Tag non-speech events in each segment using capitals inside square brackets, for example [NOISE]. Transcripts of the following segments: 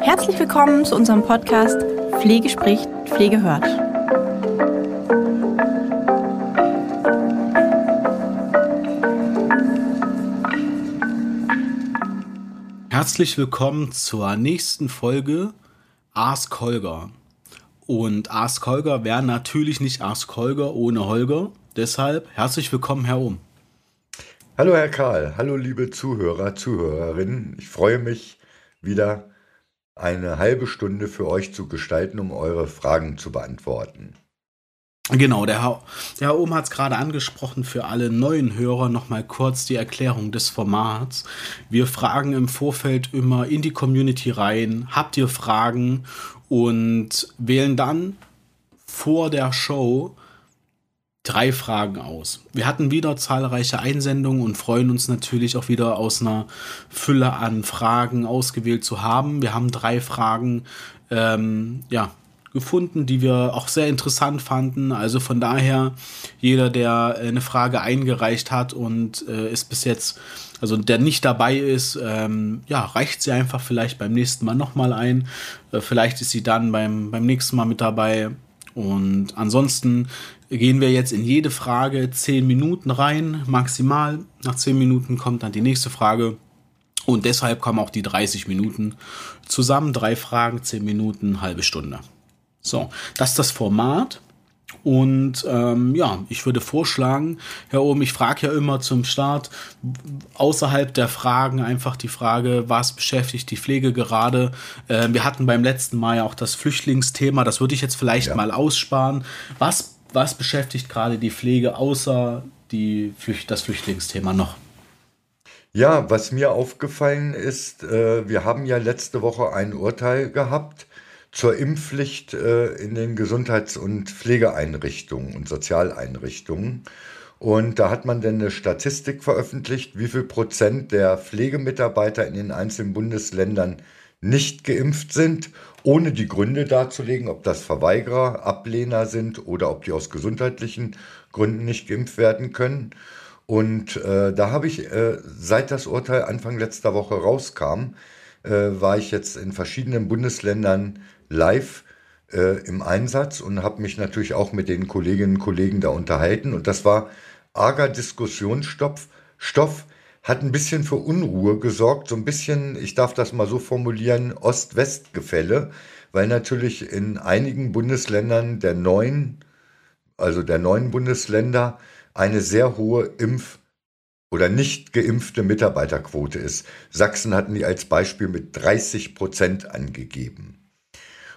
Herzlich willkommen zu unserem Podcast Pflege spricht, Pflege hört. Herzlich willkommen zur nächsten Folge Ask Holger. Und Ask Holger wäre natürlich nicht Ask Holger ohne Holger. Deshalb herzlich willkommen, Herr Ohm. Hallo, Herr Karl. Hallo, liebe Zuhörer, Zuhörerinnen. Ich freue mich, wieder eine halbe Stunde für euch zu gestalten, um eure Fragen zu beantworten. Genau, der Herr, der Herr Ohm hat es gerade angesprochen, für alle neuen Hörer nochmal kurz die Erklärung des Formats. Wir fragen im Vorfeld immer in die Community rein, habt ihr Fragen und wählen dann vor der Show drei Fragen aus. Wir hatten wieder zahlreiche Einsendungen und freuen uns natürlich auch wieder aus einer Fülle an Fragen ausgewählt zu haben. Wir haben drei Fragen ähm, ja, gefunden, die wir auch sehr interessant fanden. Also von daher, jeder, der eine Frage eingereicht hat und äh, ist bis jetzt, also der nicht dabei ist, ähm, ja, reicht sie einfach vielleicht beim nächsten Mal nochmal ein. Äh, vielleicht ist sie dann beim, beim nächsten Mal mit dabei. Und ansonsten gehen wir jetzt in jede Frage zehn Minuten rein, maximal. Nach zehn Minuten kommt dann die nächste Frage. Und deshalb kommen auch die 30 Minuten zusammen. Drei Fragen, zehn Minuten, halbe Stunde. So, das ist das Format. Und ähm, ja, ich würde vorschlagen, Herr Ohm, ich frage ja immer zum Start außerhalb der Fragen einfach die Frage, was beschäftigt die Pflege gerade? Äh, wir hatten beim letzten Mal ja auch das Flüchtlingsthema, das würde ich jetzt vielleicht ja. mal aussparen. Was, was beschäftigt gerade die Pflege außer die, das Flüchtlingsthema noch? Ja, was mir aufgefallen ist, äh, wir haben ja letzte Woche ein Urteil gehabt zur Impfpflicht äh, in den Gesundheits- und Pflegeeinrichtungen und Sozialeinrichtungen. Und da hat man dann eine Statistik veröffentlicht, wie viel Prozent der Pflegemitarbeiter in den einzelnen Bundesländern nicht geimpft sind, ohne die Gründe darzulegen, ob das Verweigerer, Ablehner sind oder ob die aus gesundheitlichen Gründen nicht geimpft werden können. Und äh, da habe ich, äh, seit das Urteil Anfang letzter Woche rauskam, äh, war ich jetzt in verschiedenen Bundesländern live äh, im Einsatz und habe mich natürlich auch mit den Kolleginnen und Kollegen da unterhalten. Und das war arger Diskussionsstoff, Stoff, hat ein bisschen für Unruhe gesorgt, so ein bisschen, ich darf das mal so formulieren, Ost-West-Gefälle, weil natürlich in einigen Bundesländern der neuen, also der neuen Bundesländer, eine sehr hohe Impf- oder nicht geimpfte Mitarbeiterquote ist. Sachsen hatten die als Beispiel mit 30 Prozent angegeben.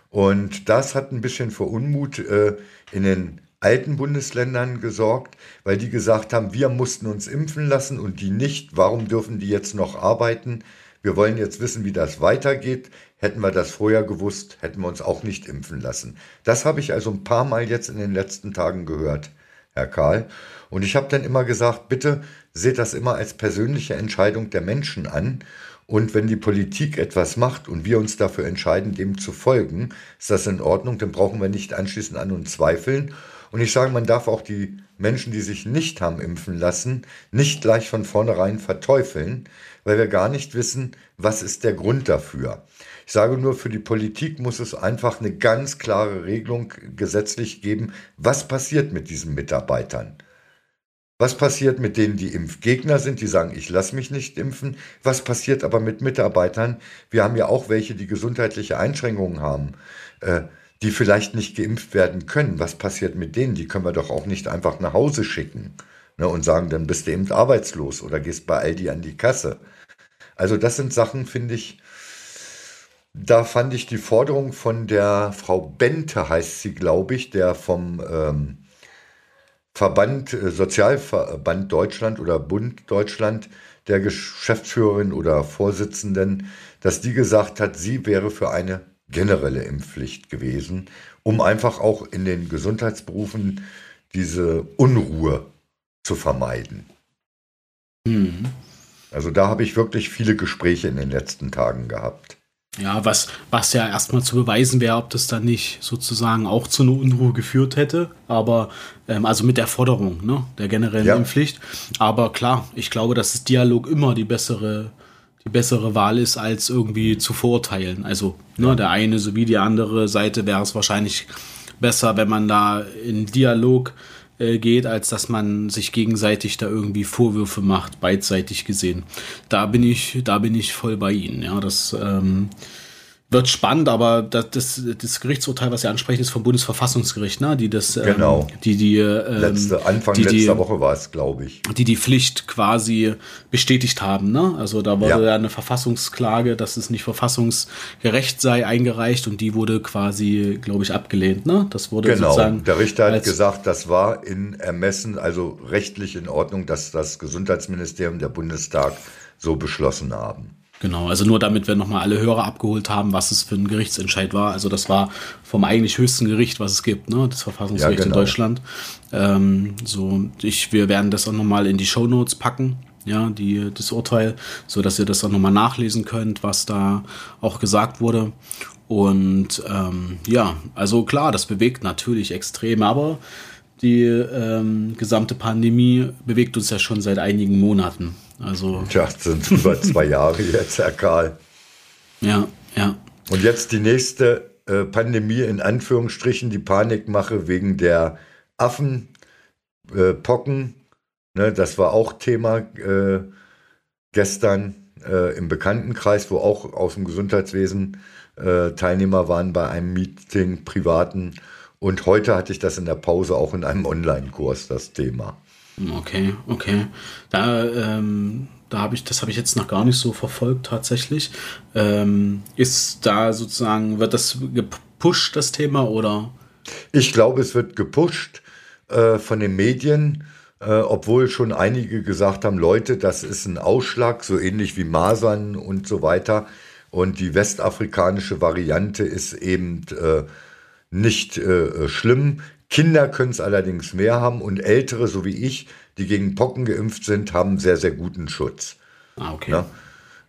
Und das hat ein bisschen für Unmut äh, in den alten Bundesländern gesorgt, weil die gesagt haben, wir mussten uns impfen lassen und die nicht. Warum dürfen die jetzt noch arbeiten? Wir wollen jetzt wissen, wie das weitergeht. Hätten wir das vorher gewusst, hätten wir uns auch nicht impfen lassen. Das habe ich also ein paar Mal jetzt in den letzten Tagen gehört, Herr Karl. Und ich habe dann immer gesagt, bitte seht das immer als persönliche Entscheidung der Menschen an und wenn die Politik etwas macht und wir uns dafür entscheiden, dem zu folgen, ist das in Ordnung, dann brauchen wir nicht anschließend an uns zweifeln. Und ich sage, man darf auch die Menschen, die sich nicht haben impfen lassen, nicht gleich von vornherein verteufeln, weil wir gar nicht wissen, was ist der Grund dafür. Ich sage nur, für die Politik muss es einfach eine ganz klare Regelung gesetzlich geben, was passiert mit diesen Mitarbeitern. Was passiert mit denen, die Impfgegner sind, die sagen, ich lasse mich nicht impfen? Was passiert aber mit Mitarbeitern? Wir haben ja auch welche, die gesundheitliche Einschränkungen haben, äh, die vielleicht nicht geimpft werden können. Was passiert mit denen? Die können wir doch auch nicht einfach nach Hause schicken ne, und sagen, dann bist du eben arbeitslos oder gehst bei Aldi an die Kasse. Also das sind Sachen, finde ich, da fand ich die Forderung von der Frau Bente, heißt sie, glaube ich, der vom... Ähm, Verband, äh, Sozialverband Deutschland oder Bund Deutschland, der Geschäftsführerin oder Vorsitzenden, dass die gesagt hat, sie wäre für eine generelle Impfpflicht gewesen, um einfach auch in den Gesundheitsberufen diese Unruhe zu vermeiden. Mhm. Also da habe ich wirklich viele Gespräche in den letzten Tagen gehabt. Ja, was, was ja erstmal zu beweisen wäre, ob das dann nicht sozusagen auch zu einer Unruhe geführt hätte. Aber, ähm, also mit der Forderung, ne, der generellen ja. Impfpflicht. Aber klar, ich glaube, dass das Dialog immer die bessere, die bessere Wahl ist, als irgendwie zu verurteilen. Also, ne, der eine sowie die andere Seite wäre es wahrscheinlich besser, wenn man da in Dialog äh, geht, als dass man sich gegenseitig da irgendwie Vorwürfe macht, beidseitig gesehen. Da bin ich, da bin ich voll bei Ihnen. Ja, das ähm, wird spannend, aber das, das, das Gerichtsurteil, was Sie ansprechen, ist vom Bundesverfassungsgericht, ne? die das, ähm, genau. die die ähm, letzte Anfang die, letzter die, Woche war es, glaube ich, die die Pflicht quasi bestätigt haben. Ne? Also da wurde ja. eine Verfassungsklage, dass es nicht verfassungsgerecht sei, eingereicht und die wurde quasi, glaube ich, abgelehnt. Ne? Das wurde genau. sozusagen der Richter hat gesagt, das war in Ermessen, also rechtlich in Ordnung, dass das Gesundheitsministerium der Bundestag so beschlossen haben. Genau, also nur damit wir nochmal alle Hörer abgeholt haben, was es für ein Gerichtsentscheid war. Also das war vom eigentlich höchsten Gericht, was es gibt, ne? das Verfassungsgericht ja, genau. in Deutschland. Ähm, so, ich, wir werden das auch nochmal in die Show Notes packen, ja, die, das Urteil, so dass ihr das auch nochmal nachlesen könnt, was da auch gesagt wurde. Und ähm, ja, also klar, das bewegt natürlich extrem, aber die ähm, gesamte Pandemie bewegt uns ja schon seit einigen Monaten. Also. Tja, sind über [LAUGHS] zwei Jahre jetzt, Herr Karl. Ja, ja. Und jetzt die nächste äh, Pandemie in Anführungsstrichen, die Panikmache wegen der Affenpocken. Äh, ne, das war auch Thema äh, gestern äh, im Bekanntenkreis, wo auch aus dem Gesundheitswesen äh, Teilnehmer waren bei einem Meeting, privaten. Und heute hatte ich das in der Pause auch in einem Online-Kurs, das Thema. Okay, okay. Da, ähm, da habe ich, das habe ich jetzt noch gar nicht so verfolgt tatsächlich. Ähm, ist da sozusagen, wird das gepusht, das Thema, oder? Ich glaube, es wird gepusht äh, von den Medien, äh, obwohl schon einige gesagt haben, Leute, das ist ein Ausschlag, so ähnlich wie Masern und so weiter. Und die westafrikanische Variante ist eben äh, nicht äh, schlimm. Kinder können es allerdings mehr haben und Ältere, so wie ich, die gegen Pocken geimpft sind, haben sehr, sehr guten Schutz. Ah, okay. Ja?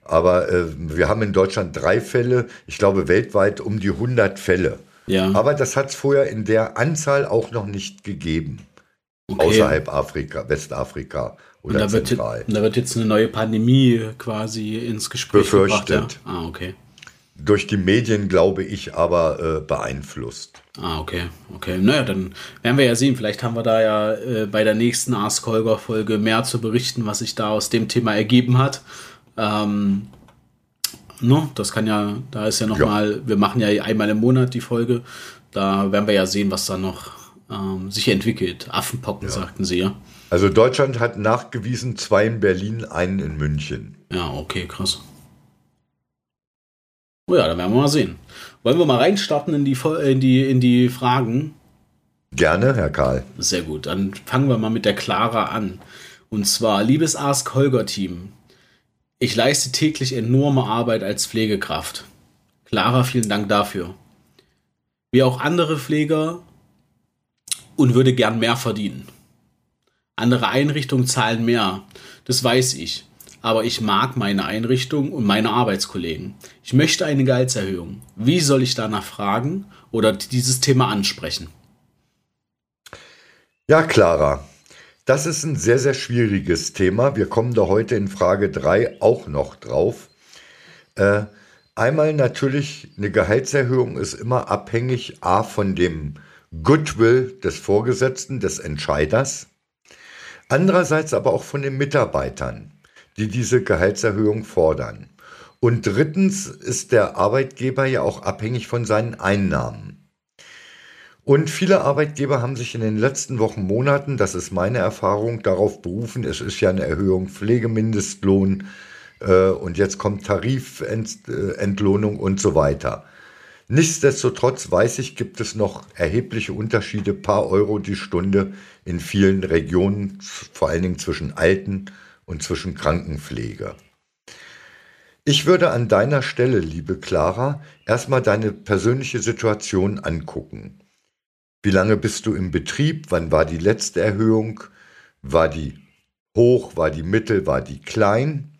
Aber äh, wir haben in Deutschland drei Fälle, ich glaube weltweit um die 100 Fälle. Ja. Aber das hat es vorher in der Anzahl auch noch nicht gegeben. Okay. Außerhalb Afrika, Westafrika oder und da Zentral. Wird, da wird jetzt eine neue Pandemie quasi ins Gespräch Befürchtet. gebracht. Ja? Ah, okay. Durch die Medien, glaube ich, aber äh, beeinflusst. Ah, okay, okay. Naja, dann werden wir ja sehen. Vielleicht haben wir da ja äh, bei der nächsten Ask Holger Folge mehr zu berichten, was sich da aus dem Thema ergeben hat. Ähm, no, ne, das kann ja, da ist ja nochmal, ja. wir machen ja einmal im Monat die Folge. Da werden wir ja sehen, was da noch ähm, sich entwickelt. Affenpocken, ja. sagten sie ja. Also Deutschland hat nachgewiesen, zwei in Berlin, einen in München. Ja, okay, krass. Oh ja, dann werden wir mal sehen. Wollen wir mal reinstarten in die, in die, in die Fragen? Gerne, Herr Karl. Sehr gut, dann fangen wir mal mit der Clara an. Und zwar, liebes Ask Holger Team, ich leiste täglich enorme Arbeit als Pflegekraft. Clara, vielen Dank dafür. Wie auch andere Pfleger und würde gern mehr verdienen. Andere Einrichtungen zahlen mehr, das weiß ich aber ich mag meine Einrichtung und meine Arbeitskollegen. Ich möchte eine Gehaltserhöhung. Wie soll ich danach fragen oder dieses Thema ansprechen? Ja, Clara, das ist ein sehr, sehr schwieriges Thema. Wir kommen da heute in Frage 3 auch noch drauf. Äh, einmal natürlich, eine Gehaltserhöhung ist immer abhängig A von dem Goodwill des Vorgesetzten, des Entscheiders. Andererseits aber auch von den Mitarbeitern die diese Gehaltserhöhung fordern. Und drittens ist der Arbeitgeber ja auch abhängig von seinen Einnahmen. Und viele Arbeitgeber haben sich in den letzten Wochen, Monaten, das ist meine Erfahrung, darauf berufen, es ist ja eine Erhöhung Pflegemindestlohn äh, und jetzt kommt Tarifentlohnung und so weiter. Nichtsdestotrotz weiß ich, gibt es noch erhebliche Unterschiede, paar Euro die Stunde in vielen Regionen, vor allen Dingen zwischen Alten und zwischen Krankenpflege. Ich würde an deiner Stelle, liebe Clara, erstmal deine persönliche Situation angucken. Wie lange bist du im Betrieb? Wann war die letzte Erhöhung? War die hoch? War die mittel? War die klein?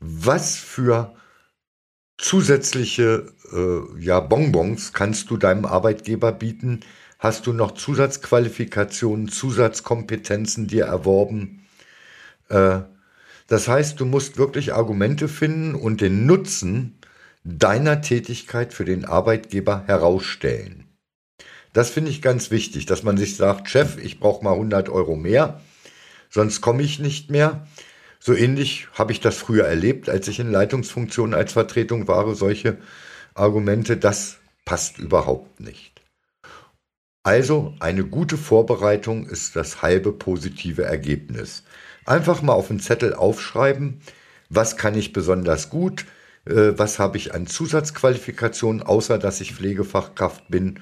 Was für zusätzliche äh, ja, Bonbons kannst du deinem Arbeitgeber bieten? Hast du noch Zusatzqualifikationen, Zusatzkompetenzen dir erworben? Äh, das heißt, du musst wirklich Argumente finden und den Nutzen deiner Tätigkeit für den Arbeitgeber herausstellen. Das finde ich ganz wichtig, dass man sich sagt, Chef, ich brauche mal 100 Euro mehr, sonst komme ich nicht mehr. So ähnlich habe ich das früher erlebt, als ich in Leitungsfunktionen als Vertretung war, solche Argumente, das passt überhaupt nicht. Also eine gute Vorbereitung ist das halbe positive Ergebnis. Einfach mal auf den Zettel aufschreiben, was kann ich besonders gut, äh, was habe ich an Zusatzqualifikationen, außer dass ich Pflegefachkraft bin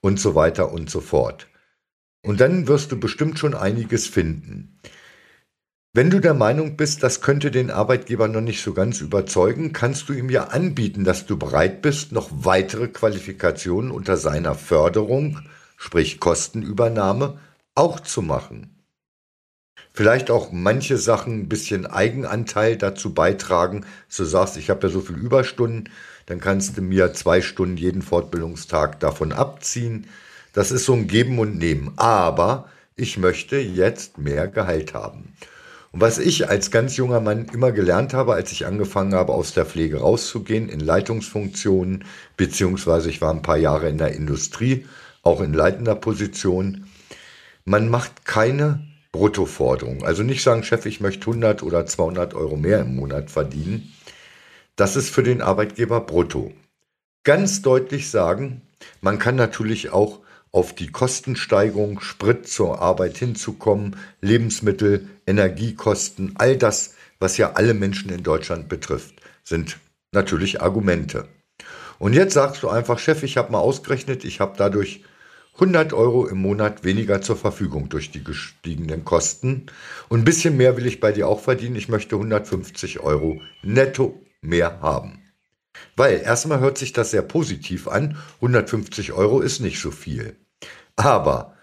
und so weiter und so fort. Und dann wirst du bestimmt schon einiges finden. Wenn du der Meinung bist, das könnte den Arbeitgeber noch nicht so ganz überzeugen, kannst du ihm ja anbieten, dass du bereit bist, noch weitere Qualifikationen unter seiner Förderung, sprich Kostenübernahme, auch zu machen. Vielleicht auch manche Sachen ein bisschen Eigenanteil dazu beitragen. So sagst, ich habe ja so viel Überstunden, dann kannst du mir zwei Stunden jeden Fortbildungstag davon abziehen. Das ist so ein Geben und Nehmen. Aber ich möchte jetzt mehr Gehalt haben. Und was ich als ganz junger Mann immer gelernt habe, als ich angefangen habe, aus der Pflege rauszugehen, in Leitungsfunktionen, beziehungsweise ich war ein paar Jahre in der Industrie, auch in leitender Position, man macht keine Bruttoforderung. Also nicht sagen, Chef, ich möchte 100 oder 200 Euro mehr im Monat verdienen. Das ist für den Arbeitgeber brutto. Ganz deutlich sagen, man kann natürlich auch auf die Kostensteigerung, Sprit zur Arbeit hinzukommen, Lebensmittel, Energiekosten, all das, was ja alle Menschen in Deutschland betrifft, sind natürlich Argumente. Und jetzt sagst du einfach, Chef, ich habe mal ausgerechnet, ich habe dadurch 100 Euro im Monat weniger zur Verfügung durch die gestiegenen Kosten. Und ein bisschen mehr will ich bei dir auch verdienen. Ich möchte 150 Euro netto mehr haben. Weil erstmal hört sich das sehr positiv an. 150 Euro ist nicht so viel. Aber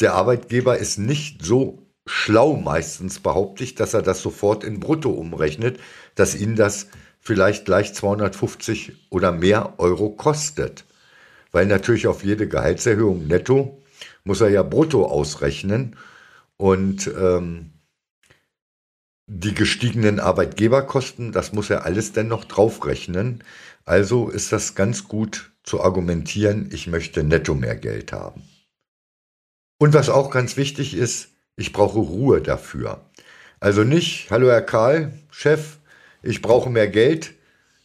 der Arbeitgeber ist nicht so schlau meistens, behaupte ich, dass er das sofort in Brutto umrechnet, dass ihn das vielleicht gleich 250 oder mehr Euro kostet. Weil natürlich auf jede Gehaltserhöhung netto muss er ja brutto ausrechnen. Und ähm, die gestiegenen Arbeitgeberkosten, das muss er alles denn noch draufrechnen. Also ist das ganz gut zu argumentieren, ich möchte netto mehr Geld haben. Und was auch ganz wichtig ist, ich brauche Ruhe dafür. Also nicht, hallo Herr Karl, Chef, ich brauche mehr Geld.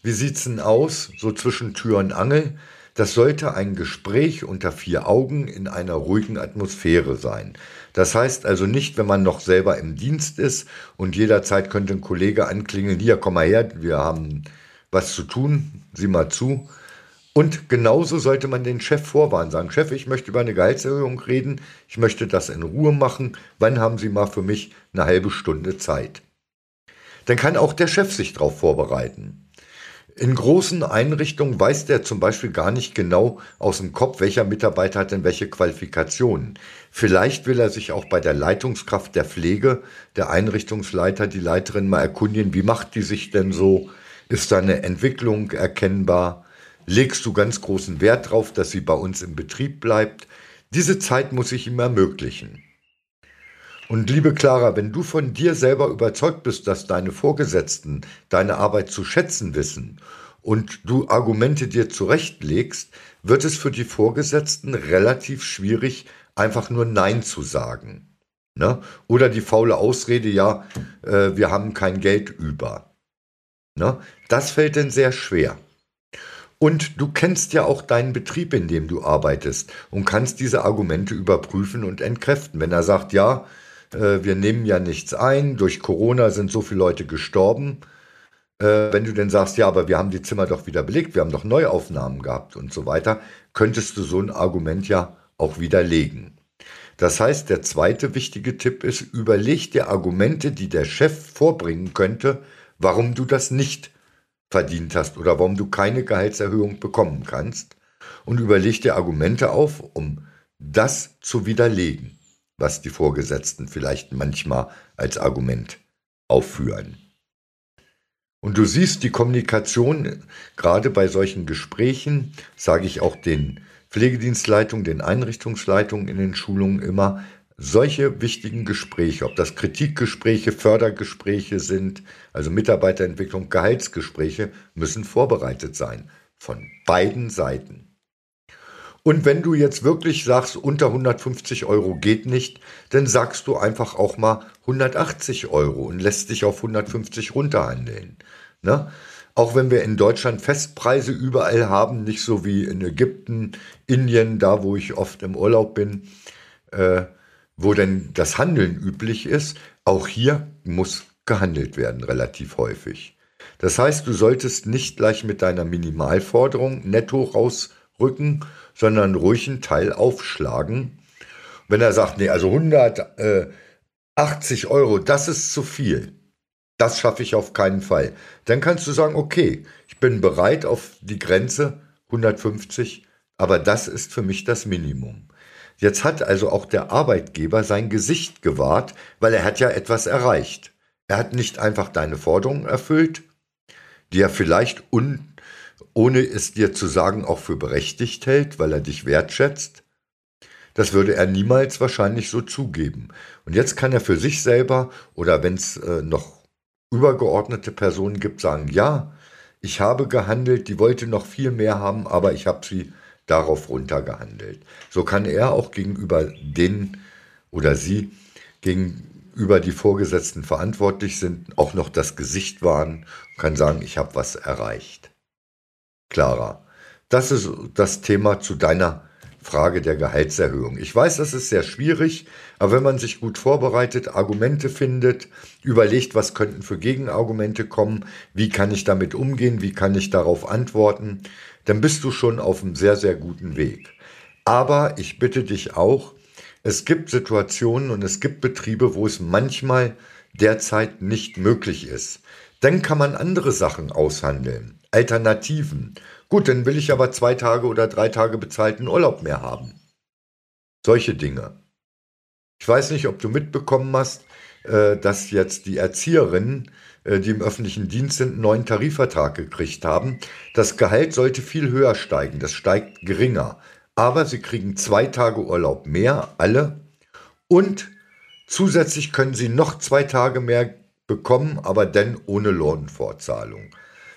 Wie sieht's denn aus? So zwischen Tür und Angel. Das sollte ein Gespräch unter vier Augen in einer ruhigen Atmosphäre sein. Das heißt also nicht, wenn man noch selber im Dienst ist und jederzeit könnte ein Kollege anklingeln, hier, komm mal her, wir haben was zu tun, sieh mal zu. Und genauso sollte man den Chef vorwarnen, sagen, Chef, ich möchte über eine Gehaltserhöhung reden, ich möchte das in Ruhe machen, wann haben Sie mal für mich eine halbe Stunde Zeit? Dann kann auch der Chef sich darauf vorbereiten. In großen Einrichtungen weiß der zum Beispiel gar nicht genau aus dem Kopf, welcher Mitarbeiter hat denn welche Qualifikationen. Vielleicht will er sich auch bei der Leitungskraft der Pflege, der Einrichtungsleiter, die Leiterin mal erkundigen, wie macht die sich denn so? Ist da eine Entwicklung erkennbar? Legst du ganz großen Wert drauf, dass sie bei uns im Betrieb bleibt? Diese Zeit muss ich ihm ermöglichen. Und liebe Clara, wenn du von dir selber überzeugt bist, dass deine Vorgesetzten deine Arbeit zu schätzen wissen und du Argumente dir zurechtlegst, wird es für die Vorgesetzten relativ schwierig, einfach nur Nein zu sagen. Ne? Oder die faule Ausrede, ja, äh, wir haben kein Geld über. Ne? Das fällt denn sehr schwer. Und du kennst ja auch deinen Betrieb, in dem du arbeitest und kannst diese Argumente überprüfen und entkräften. Wenn er sagt, ja, äh, wir nehmen ja nichts ein, durch Corona sind so viele Leute gestorben. Äh, wenn du denn sagst, ja, aber wir haben die Zimmer doch wieder belegt, wir haben doch Neuaufnahmen gehabt und so weiter, könntest du so ein Argument ja auch widerlegen. Das heißt, der zweite wichtige Tipp ist, überleg dir Argumente, die der Chef vorbringen könnte, warum du das nicht verdient hast oder warum du keine Gehaltserhöhung bekommen kannst und überleg dir Argumente auf, um das zu widerlegen was die Vorgesetzten vielleicht manchmal als Argument aufführen. Und du siehst die Kommunikation, gerade bei solchen Gesprächen, sage ich auch den Pflegedienstleitungen, den Einrichtungsleitungen in den Schulungen immer, solche wichtigen Gespräche, ob das Kritikgespräche, Fördergespräche sind, also Mitarbeiterentwicklung, Gehaltsgespräche, müssen vorbereitet sein. Von beiden Seiten. Und wenn du jetzt wirklich sagst, unter 150 Euro geht nicht, dann sagst du einfach auch mal 180 Euro und lässt dich auf 150 runterhandeln. Ne? Auch wenn wir in Deutschland Festpreise überall haben, nicht so wie in Ägypten, Indien, da wo ich oft im Urlaub bin, äh, wo denn das Handeln üblich ist, auch hier muss gehandelt werden relativ häufig. Das heißt, du solltest nicht gleich mit deiner Minimalforderung netto rausrücken, sondern ruhig einen Teil aufschlagen. Wenn er sagt, nee, also 180 Euro, das ist zu viel. Das schaffe ich auf keinen Fall. Dann kannst du sagen, okay, ich bin bereit auf die Grenze 150, aber das ist für mich das Minimum. Jetzt hat also auch der Arbeitgeber sein Gesicht gewahrt, weil er hat ja etwas erreicht. Er hat nicht einfach deine Forderungen erfüllt, die er vielleicht un ohne es dir zu sagen, auch für berechtigt hält, weil er dich wertschätzt? Das würde er niemals wahrscheinlich so zugeben. Und jetzt kann er für sich selber oder wenn es äh, noch übergeordnete Personen gibt, sagen, ja, ich habe gehandelt, die wollte noch viel mehr haben, aber ich habe sie darauf runtergehandelt. So kann er auch gegenüber den oder sie gegenüber die Vorgesetzten verantwortlich sind, auch noch das Gesicht wahren und kann sagen, ich habe was erreicht. Clara. Das ist das Thema zu deiner Frage der Gehaltserhöhung. Ich weiß, das ist sehr schwierig, aber wenn man sich gut vorbereitet, Argumente findet, überlegt, was könnten für Gegenargumente kommen, wie kann ich damit umgehen, wie kann ich darauf antworten, dann bist du schon auf einem sehr, sehr guten Weg. Aber ich bitte dich auch, es gibt Situationen und es gibt Betriebe, wo es manchmal derzeit nicht möglich ist. Dann kann man andere Sachen aushandeln. Alternativen. Gut, dann will ich aber zwei Tage oder drei Tage bezahlten Urlaub mehr haben. Solche Dinge. Ich weiß nicht, ob du mitbekommen hast, äh, dass jetzt die Erzieherinnen, äh, die im öffentlichen Dienst sind, einen neuen Tarifvertrag gekriegt haben. Das Gehalt sollte viel höher steigen, das steigt geringer. Aber sie kriegen zwei Tage Urlaub mehr, alle. Und zusätzlich können sie noch zwei Tage mehr bekommen, aber dann ohne Lohnfortzahlung.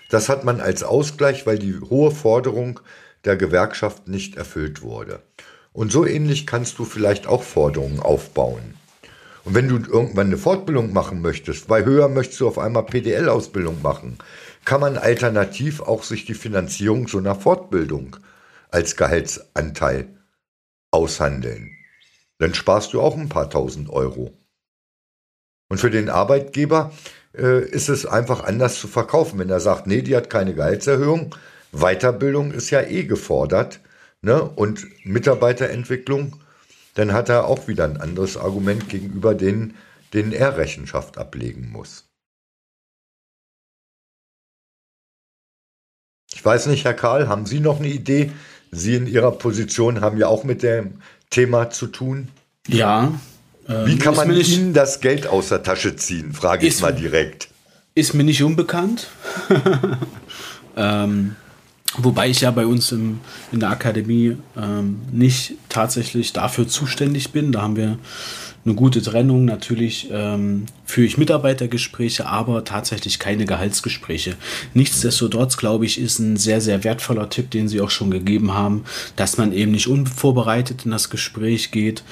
Das hat man als Ausgleich, weil die hohe Forderung der Gewerkschaft nicht erfüllt wurde. Und so ähnlich kannst du vielleicht auch Forderungen aufbauen. Und wenn du irgendwann eine Fortbildung machen möchtest, weil höher möchtest du auf einmal PDL-Ausbildung machen, kann man alternativ auch sich die Finanzierung so einer Fortbildung als Gehaltsanteil aushandeln. Dann sparst du auch ein paar tausend Euro. Und für den Arbeitgeber äh, ist es einfach anders zu verkaufen. Wenn er sagt, nee, die hat keine Gehaltserhöhung, Weiterbildung ist ja eh gefordert ne? und Mitarbeiterentwicklung, dann hat er auch wieder ein anderes Argument gegenüber denen, denen er Rechenschaft ablegen muss. Ich weiß nicht, Herr Karl, haben Sie noch eine Idee? Sie in Ihrer Position haben ja auch mit dem Thema zu tun. Ja, wie ähm, kann man nicht, Ihnen das Geld aus der Tasche ziehen, frage ich mal direkt. Ist mir nicht unbekannt. [LAUGHS] ähm, wobei ich ja bei uns im, in der Akademie ähm, nicht tatsächlich dafür zuständig bin. Da haben wir eine gute Trennung. Natürlich ähm, führe ich Mitarbeitergespräche, aber tatsächlich keine Gehaltsgespräche. Nichtsdestotrotz, glaube ich, ist ein sehr, sehr wertvoller Tipp, den Sie auch schon gegeben haben, dass man eben nicht unvorbereitet in das Gespräch geht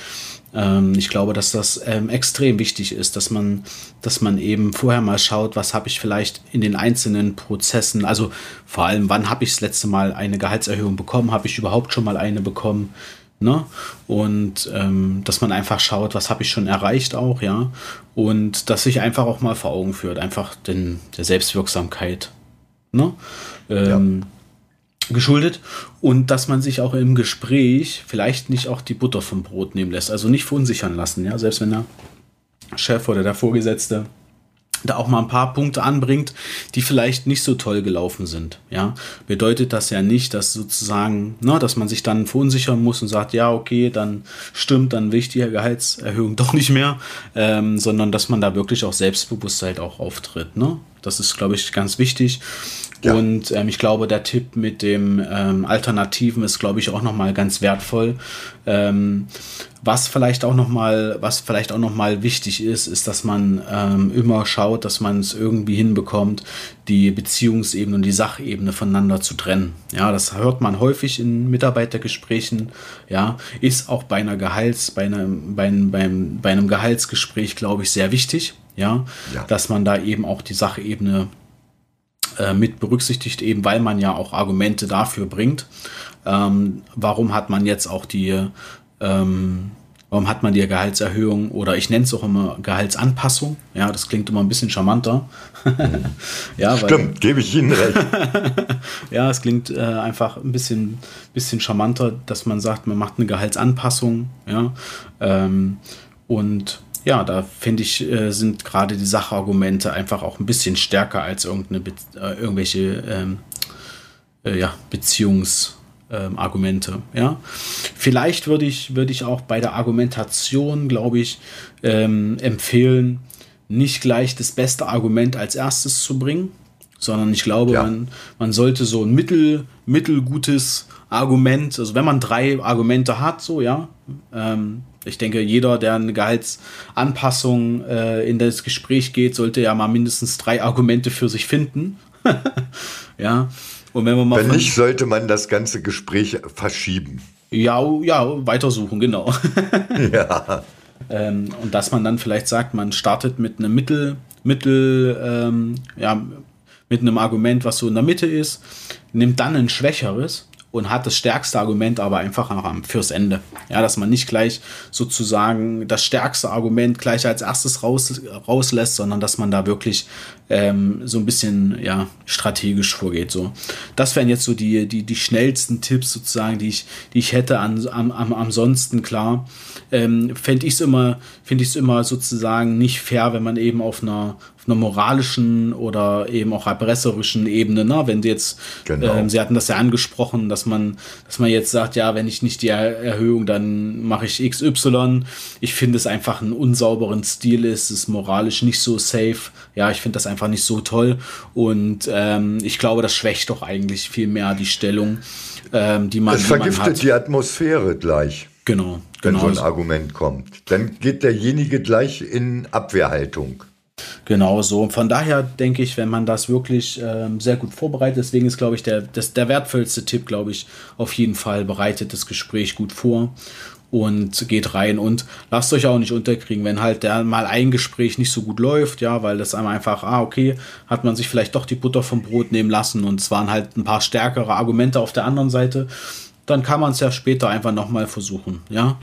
ähm, ich glaube, dass das ähm, extrem wichtig ist, dass man, dass man eben vorher mal schaut, was habe ich vielleicht in den einzelnen Prozessen, also vor allem, wann habe ich das letzte Mal eine Gehaltserhöhung bekommen, habe ich überhaupt schon mal eine bekommen, Ne? Und ähm, dass man einfach schaut, was habe ich schon erreicht auch, ja. Und dass sich einfach auch mal vor Augen führt, einfach den, der Selbstwirksamkeit. Ne? Ähm, ja geschuldet und dass man sich auch im Gespräch vielleicht nicht auch die Butter vom Brot nehmen lässt, also nicht verunsichern lassen, ja, selbst wenn der Chef oder der Vorgesetzte da auch mal ein paar Punkte anbringt, die vielleicht nicht so toll gelaufen sind. Ja, bedeutet das ja nicht, dass sozusagen, ne, dass man sich dann verunsichern muss und sagt, ja, okay, dann stimmt, dann will ich die Gehaltserhöhung [LAUGHS] doch nicht mehr, ähm, sondern dass man da wirklich auch Selbstbewusstheit auch auftritt. Ne? Das ist, glaube ich, ganz wichtig. Ja. Und ähm, ich glaube, der Tipp mit dem ähm, Alternativen ist, glaube ich, auch nochmal ganz wertvoll. Ähm, was vielleicht auch nochmal, was vielleicht auch noch mal wichtig ist, ist, dass man ähm, immer schaut, dass man es irgendwie hinbekommt, die Beziehungsebene und die Sachebene voneinander zu trennen. Ja, das hört man häufig in Mitarbeitergesprächen. Ja, ist auch bei einer Gehalts, bei einem, bei einem, bei einem Gehaltsgespräch, glaube ich, sehr wichtig. Ja, ja, dass man da eben auch die Sachebene äh, mit berücksichtigt, eben weil man ja auch Argumente dafür bringt. Ähm, warum hat man jetzt auch die, ähm, warum hat man die Gehaltserhöhung oder ich nenne es auch immer Gehaltsanpassung? Ja, das klingt immer ein bisschen charmanter. [LAUGHS] ja, Stimmt, gebe ich Ihnen recht. [LAUGHS] ja, es klingt äh, einfach ein bisschen, bisschen charmanter, dass man sagt, man macht eine Gehaltsanpassung. Ja, ähm, und ja, da finde ich, äh, sind gerade die Sachargumente einfach auch ein bisschen stärker als irgendeine Be äh, irgendwelche ähm, äh, ja, Beziehungsargumente. Ähm, ja, vielleicht würde ich, würde ich auch bei der Argumentation, glaube ich, ähm, empfehlen, nicht gleich das beste Argument als erstes zu bringen, sondern ich glaube, ja. man, man sollte so ein mittel, mittelgutes Argument, also wenn man drei Argumente hat, so ja, ähm, ich denke, jeder, der eine Gehaltsanpassung äh, in das Gespräch geht, sollte ja mal mindestens drei Argumente für sich finden. [LAUGHS] ja. Und wenn man mal. Wenn nicht, sollte man das ganze Gespräch verschieben. Ja, ja, weitersuchen, genau. [LAUGHS] ja. Ähm, und dass man dann vielleicht sagt, man startet mit einem Mittel, Mittel, ähm, ja, mit einem Argument, was so in der Mitte ist, nimmt dann ein schwächeres und hat das stärkste Argument aber einfach fürs Ende. Ja, dass man nicht gleich sozusagen das stärkste Argument gleich als erstes raus, rauslässt, sondern dass man da wirklich ähm, so ein bisschen ja, strategisch vorgeht. So. Das wären jetzt so die, die, die schnellsten Tipps sozusagen, die ich, die ich hätte. An, am, ansonsten, klar, ähm, fände ich es immer sozusagen nicht fair, wenn man eben auf einer, auf einer moralischen oder eben auch erpresserischen Ebene, ne? wenn sie jetzt, genau. ähm, sie hatten das ja angesprochen, dass man, dass man jetzt sagt, ja, wenn ich nicht die Erhöhung, dann mache ich XY. Ich finde es einfach einen unsauberen Stil ist, es ist moralisch nicht so safe. Ja, ich finde das einfach nicht so toll und ähm, ich glaube, das schwächt doch eigentlich viel mehr die Stellung, ähm, die man. Es vergiftet man die Atmosphäre gleich. Genau. Wenn genau. so ein Argument kommt. Dann geht derjenige gleich in Abwehrhaltung. Genau so. Von daher denke ich, wenn man das wirklich ähm, sehr gut vorbereitet, deswegen ist, glaube ich, der, das, der wertvollste Tipp, glaube ich, auf jeden Fall bereitet das Gespräch gut vor und geht rein und lasst euch auch nicht unterkriegen, wenn halt der mal ein Gespräch nicht so gut läuft, ja, weil das einem einfach, ah, okay, hat man sich vielleicht doch die Butter vom Brot nehmen lassen und es waren halt ein paar stärkere Argumente auf der anderen Seite, dann kann man es ja später einfach nochmal versuchen, ja.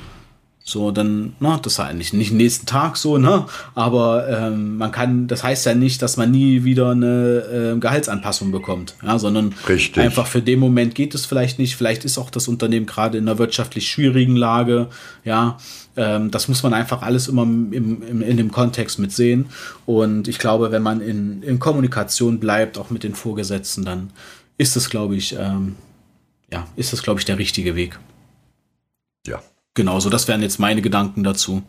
So, dann, na, das ist eigentlich nicht nächsten Tag so, ne? Aber ähm, man kann, das heißt ja nicht, dass man nie wieder eine äh, Gehaltsanpassung bekommt, ja, sondern Richtig. einfach für den Moment geht es vielleicht nicht. Vielleicht ist auch das Unternehmen gerade in einer wirtschaftlich schwierigen Lage, ja. Ähm, das muss man einfach alles immer im, im, in dem Kontext mit sehen. Und ich glaube, wenn man in, in Kommunikation bleibt, auch mit den Vorgesetzten, dann ist es, glaube ich, ähm, ja, ist das, glaube ich, der richtige Weg. Ja. Genauso, das wären jetzt meine Gedanken dazu.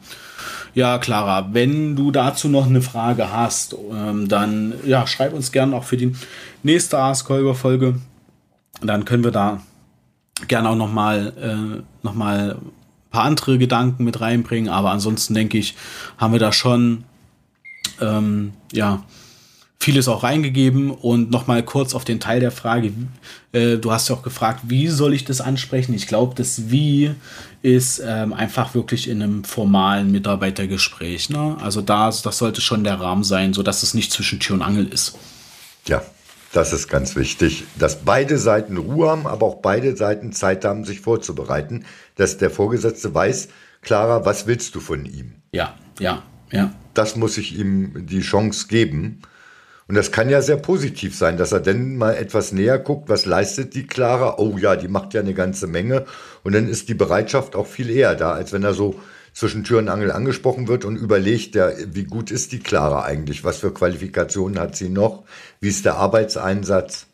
Ja, Clara, wenn du dazu noch eine Frage hast, ähm, dann ja, schreib uns gerne auch für die nächste Ask Folge. Dann können wir da gerne auch noch mal, äh, noch ein paar andere Gedanken mit reinbringen. Aber ansonsten denke ich, haben wir da schon ähm, ja vieles auch reingegeben und nochmal kurz auf den Teil der Frage. Äh, du hast ja auch gefragt, wie soll ich das ansprechen? Ich glaube, das Wie ist ähm, einfach wirklich in einem formalen Mitarbeitergespräch. Ne? Also da, das sollte schon der Rahmen sein, sodass es nicht zwischen Tür und Angel ist. Ja, das ist ganz wichtig, dass beide Seiten Ruhe haben, aber auch beide Seiten Zeit haben, sich vorzubereiten, dass der Vorgesetzte weiß, Clara, was willst du von ihm? Ja, ja, ja. Das muss ich ihm die Chance geben. Und das kann ja sehr positiv sein, dass er dann mal etwas näher guckt, was leistet die Clara? Oh ja, die macht ja eine ganze Menge. Und dann ist die Bereitschaft auch viel eher da, als wenn er so zwischen Tür und Angel angesprochen wird und überlegt, ja, wie gut ist die Clara eigentlich? Was für Qualifikationen hat sie noch? Wie ist der Arbeitseinsatz?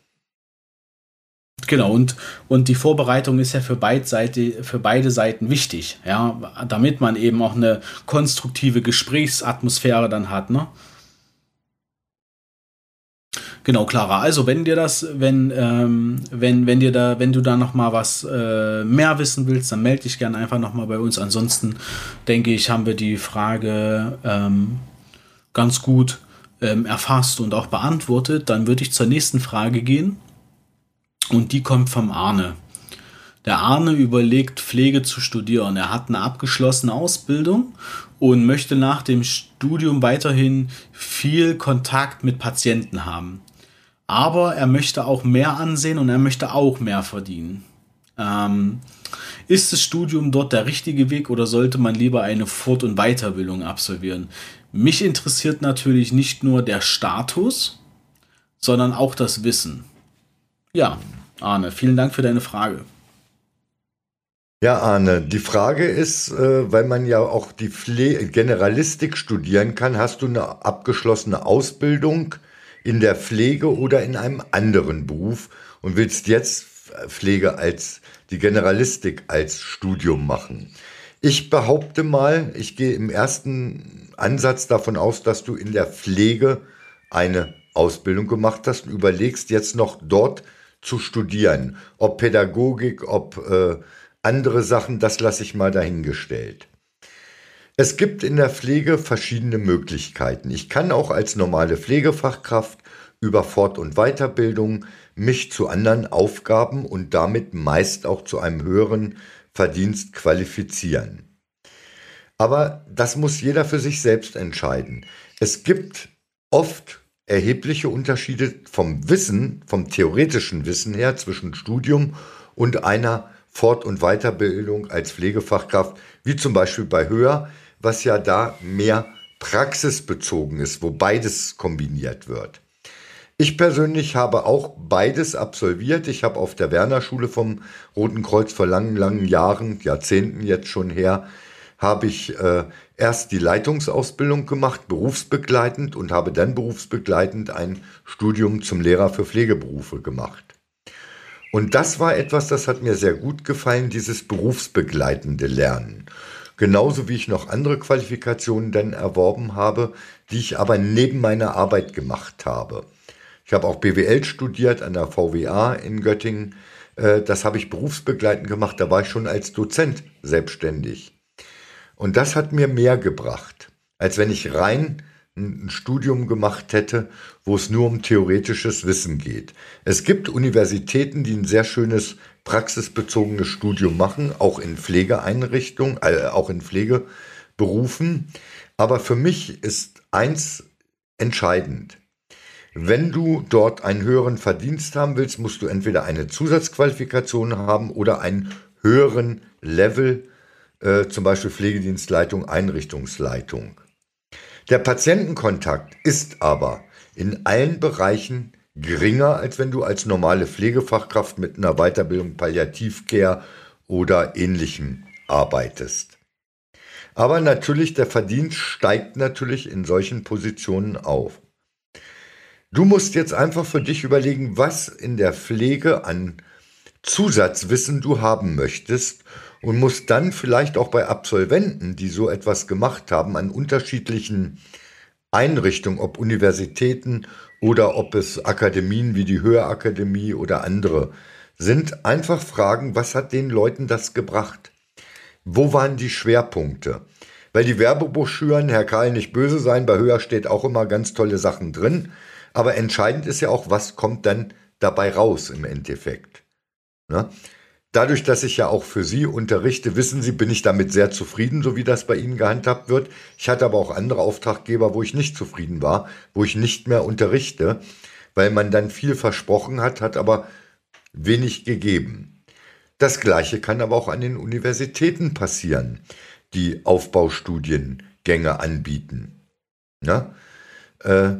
Genau, und, und die Vorbereitung ist ja für, Seite, für beide Seiten wichtig, ja, damit man eben auch eine konstruktive Gesprächsatmosphäre dann hat, ne? Genau, Clara. Also wenn dir das, wenn, ähm, wenn, wenn dir da, wenn du da noch mal was äh, mehr wissen willst, dann melde dich gerne einfach noch mal bei uns. Ansonsten denke ich, haben wir die Frage ähm, ganz gut ähm, erfasst und auch beantwortet. Dann würde ich zur nächsten Frage gehen. Und die kommt vom Arne. Der Arne überlegt, Pflege zu studieren. Er hat eine abgeschlossene Ausbildung und möchte nach dem Studium weiterhin viel Kontakt mit Patienten haben aber er möchte auch mehr ansehen und er möchte auch mehr verdienen. Ähm, ist das Studium dort der richtige Weg oder sollte man lieber eine Fort- und Weiterbildung absolvieren? Mich interessiert natürlich nicht nur der Status, sondern auch das Wissen. Ja, Arne, vielen Dank für deine Frage. Ja, Arne, die Frage ist, äh, weil man ja auch die Generalistik studieren kann, hast du eine abgeschlossene Ausbildung in der Pflege oder in einem anderen Beruf und willst jetzt Pflege als die Generalistik als Studium machen. Ich behaupte mal, ich gehe im ersten Ansatz davon aus, dass du in der Pflege eine Ausbildung gemacht hast und überlegst jetzt noch dort zu studieren. Ob Pädagogik, ob äh, andere Sachen, das lasse ich mal dahingestellt. Es gibt in der Pflege verschiedene Möglichkeiten. Ich kann auch als normale Pflegefachkraft über Fort- und Weiterbildung mich zu anderen Aufgaben und damit meist auch zu einem höheren Verdienst qualifizieren. Aber das muss jeder für sich selbst entscheiden. Es gibt oft erhebliche Unterschiede vom Wissen, vom theoretischen Wissen her zwischen Studium und einer Fort- und Weiterbildung als Pflegefachkraft, wie zum Beispiel bei Höher, was ja da mehr praxisbezogen ist, wo beides kombiniert wird. Ich persönlich habe auch beides absolviert. Ich habe auf der Werner Schule vom Roten Kreuz vor langen, langen Jahren, Jahrzehnten jetzt schon her, habe ich äh, erst die Leitungsausbildung gemacht, berufsbegleitend, und habe dann berufsbegleitend ein Studium zum Lehrer für Pflegeberufe gemacht. Und das war etwas, das hat mir sehr gut gefallen, dieses berufsbegleitende Lernen. Genauso wie ich noch andere Qualifikationen dann erworben habe, die ich aber neben meiner Arbeit gemacht habe. Ich habe auch BWL studiert an der VWA in Göttingen. Äh, das habe ich berufsbegleitend gemacht. Da war ich schon als Dozent selbstständig. Und das hat mir mehr gebracht, als wenn ich rein ein Studium gemacht hätte, wo es nur um theoretisches Wissen geht. Es gibt Universitäten, die ein sehr schönes praxisbezogenes Studium machen, auch in Pflegeeinrichtungen, äh, auch in Pflegeberufen. Aber für mich ist eins entscheidend. Wenn du dort einen höheren Verdienst haben willst, musst du entweder eine Zusatzqualifikation haben oder einen höheren Level, äh, zum Beispiel Pflegedienstleitung, Einrichtungsleitung. Der Patientenkontakt ist aber in allen Bereichen geringer, als wenn du als normale Pflegefachkraft mit einer Weiterbildung Palliativcare oder ähnlichem arbeitest. Aber natürlich, der Verdienst steigt natürlich in solchen Positionen auf. Du musst jetzt einfach für dich überlegen, was in der Pflege an Zusatzwissen du haben möchtest und musst dann vielleicht auch bei Absolventen, die so etwas gemacht haben, an unterschiedlichen Einrichtungen, ob Universitäten oder ob es Akademien wie die Höherakademie oder andere sind, einfach fragen, was hat den Leuten das gebracht? Wo waren die Schwerpunkte? Weil die Werbebroschüren, Herr Karl, nicht böse sein, bei Höher steht auch immer ganz tolle Sachen drin. Aber entscheidend ist ja auch, was kommt dann dabei raus im Endeffekt. Ne? Dadurch, dass ich ja auch für Sie unterrichte, wissen Sie, bin ich damit sehr zufrieden, so wie das bei Ihnen gehandhabt wird. Ich hatte aber auch andere Auftraggeber, wo ich nicht zufrieden war, wo ich nicht mehr unterrichte, weil man dann viel versprochen hat, hat aber wenig gegeben. Das Gleiche kann aber auch an den Universitäten passieren, die Aufbaustudiengänge anbieten. Ne? Äh,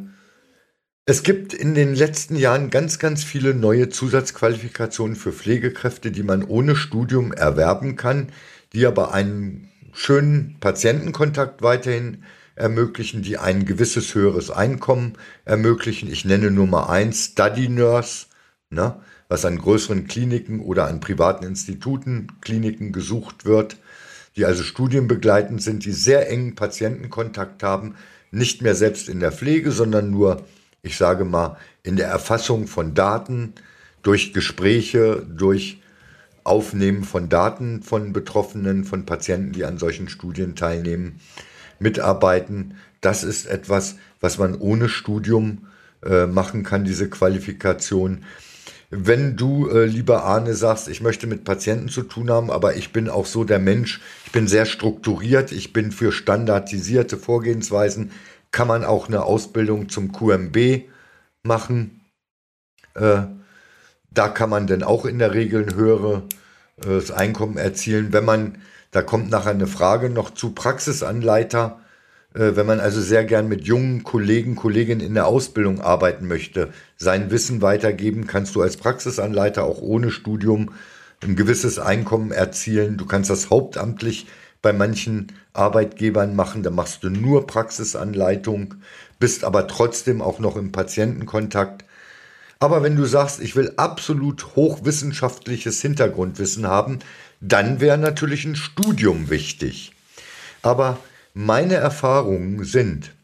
es gibt in den letzten Jahren ganz, ganz viele neue Zusatzqualifikationen für Pflegekräfte, die man ohne Studium erwerben kann, die aber einen schönen Patientenkontakt weiterhin ermöglichen, die ein gewisses höheres Einkommen ermöglichen. Ich nenne Nummer eins Study Nurse, ne, was an größeren Kliniken oder an privaten Instituten, Kliniken gesucht wird, die also studienbegleitend sind, die sehr engen Patientenkontakt haben, nicht mehr selbst in der Pflege, sondern nur ich sage mal, in der Erfassung von Daten, durch Gespräche, durch Aufnehmen von Daten von Betroffenen, von Patienten, die an solchen Studien teilnehmen, mitarbeiten. Das ist etwas, was man ohne Studium äh, machen kann, diese Qualifikation. Wenn du, äh, lieber Arne, sagst, ich möchte mit Patienten zu tun haben, aber ich bin auch so der Mensch, ich bin sehr strukturiert, ich bin für standardisierte Vorgehensweisen, kann man auch eine Ausbildung zum QMB machen. Äh, da kann man dann auch in der Regel ein höheres Einkommen erzielen. Wenn man, da kommt nachher eine Frage noch zu Praxisanleiter, äh, wenn man also sehr gern mit jungen Kollegen, Kolleginnen in der Ausbildung arbeiten möchte, sein Wissen weitergeben, kannst du als Praxisanleiter auch ohne Studium ein gewisses Einkommen erzielen. Du kannst das hauptamtlich bei manchen Arbeitgebern machen, da machst du nur Praxisanleitung, bist aber trotzdem auch noch im Patientenkontakt. Aber wenn du sagst, ich will absolut hochwissenschaftliches Hintergrundwissen haben, dann wäre natürlich ein Studium wichtig. Aber meine Erfahrungen sind,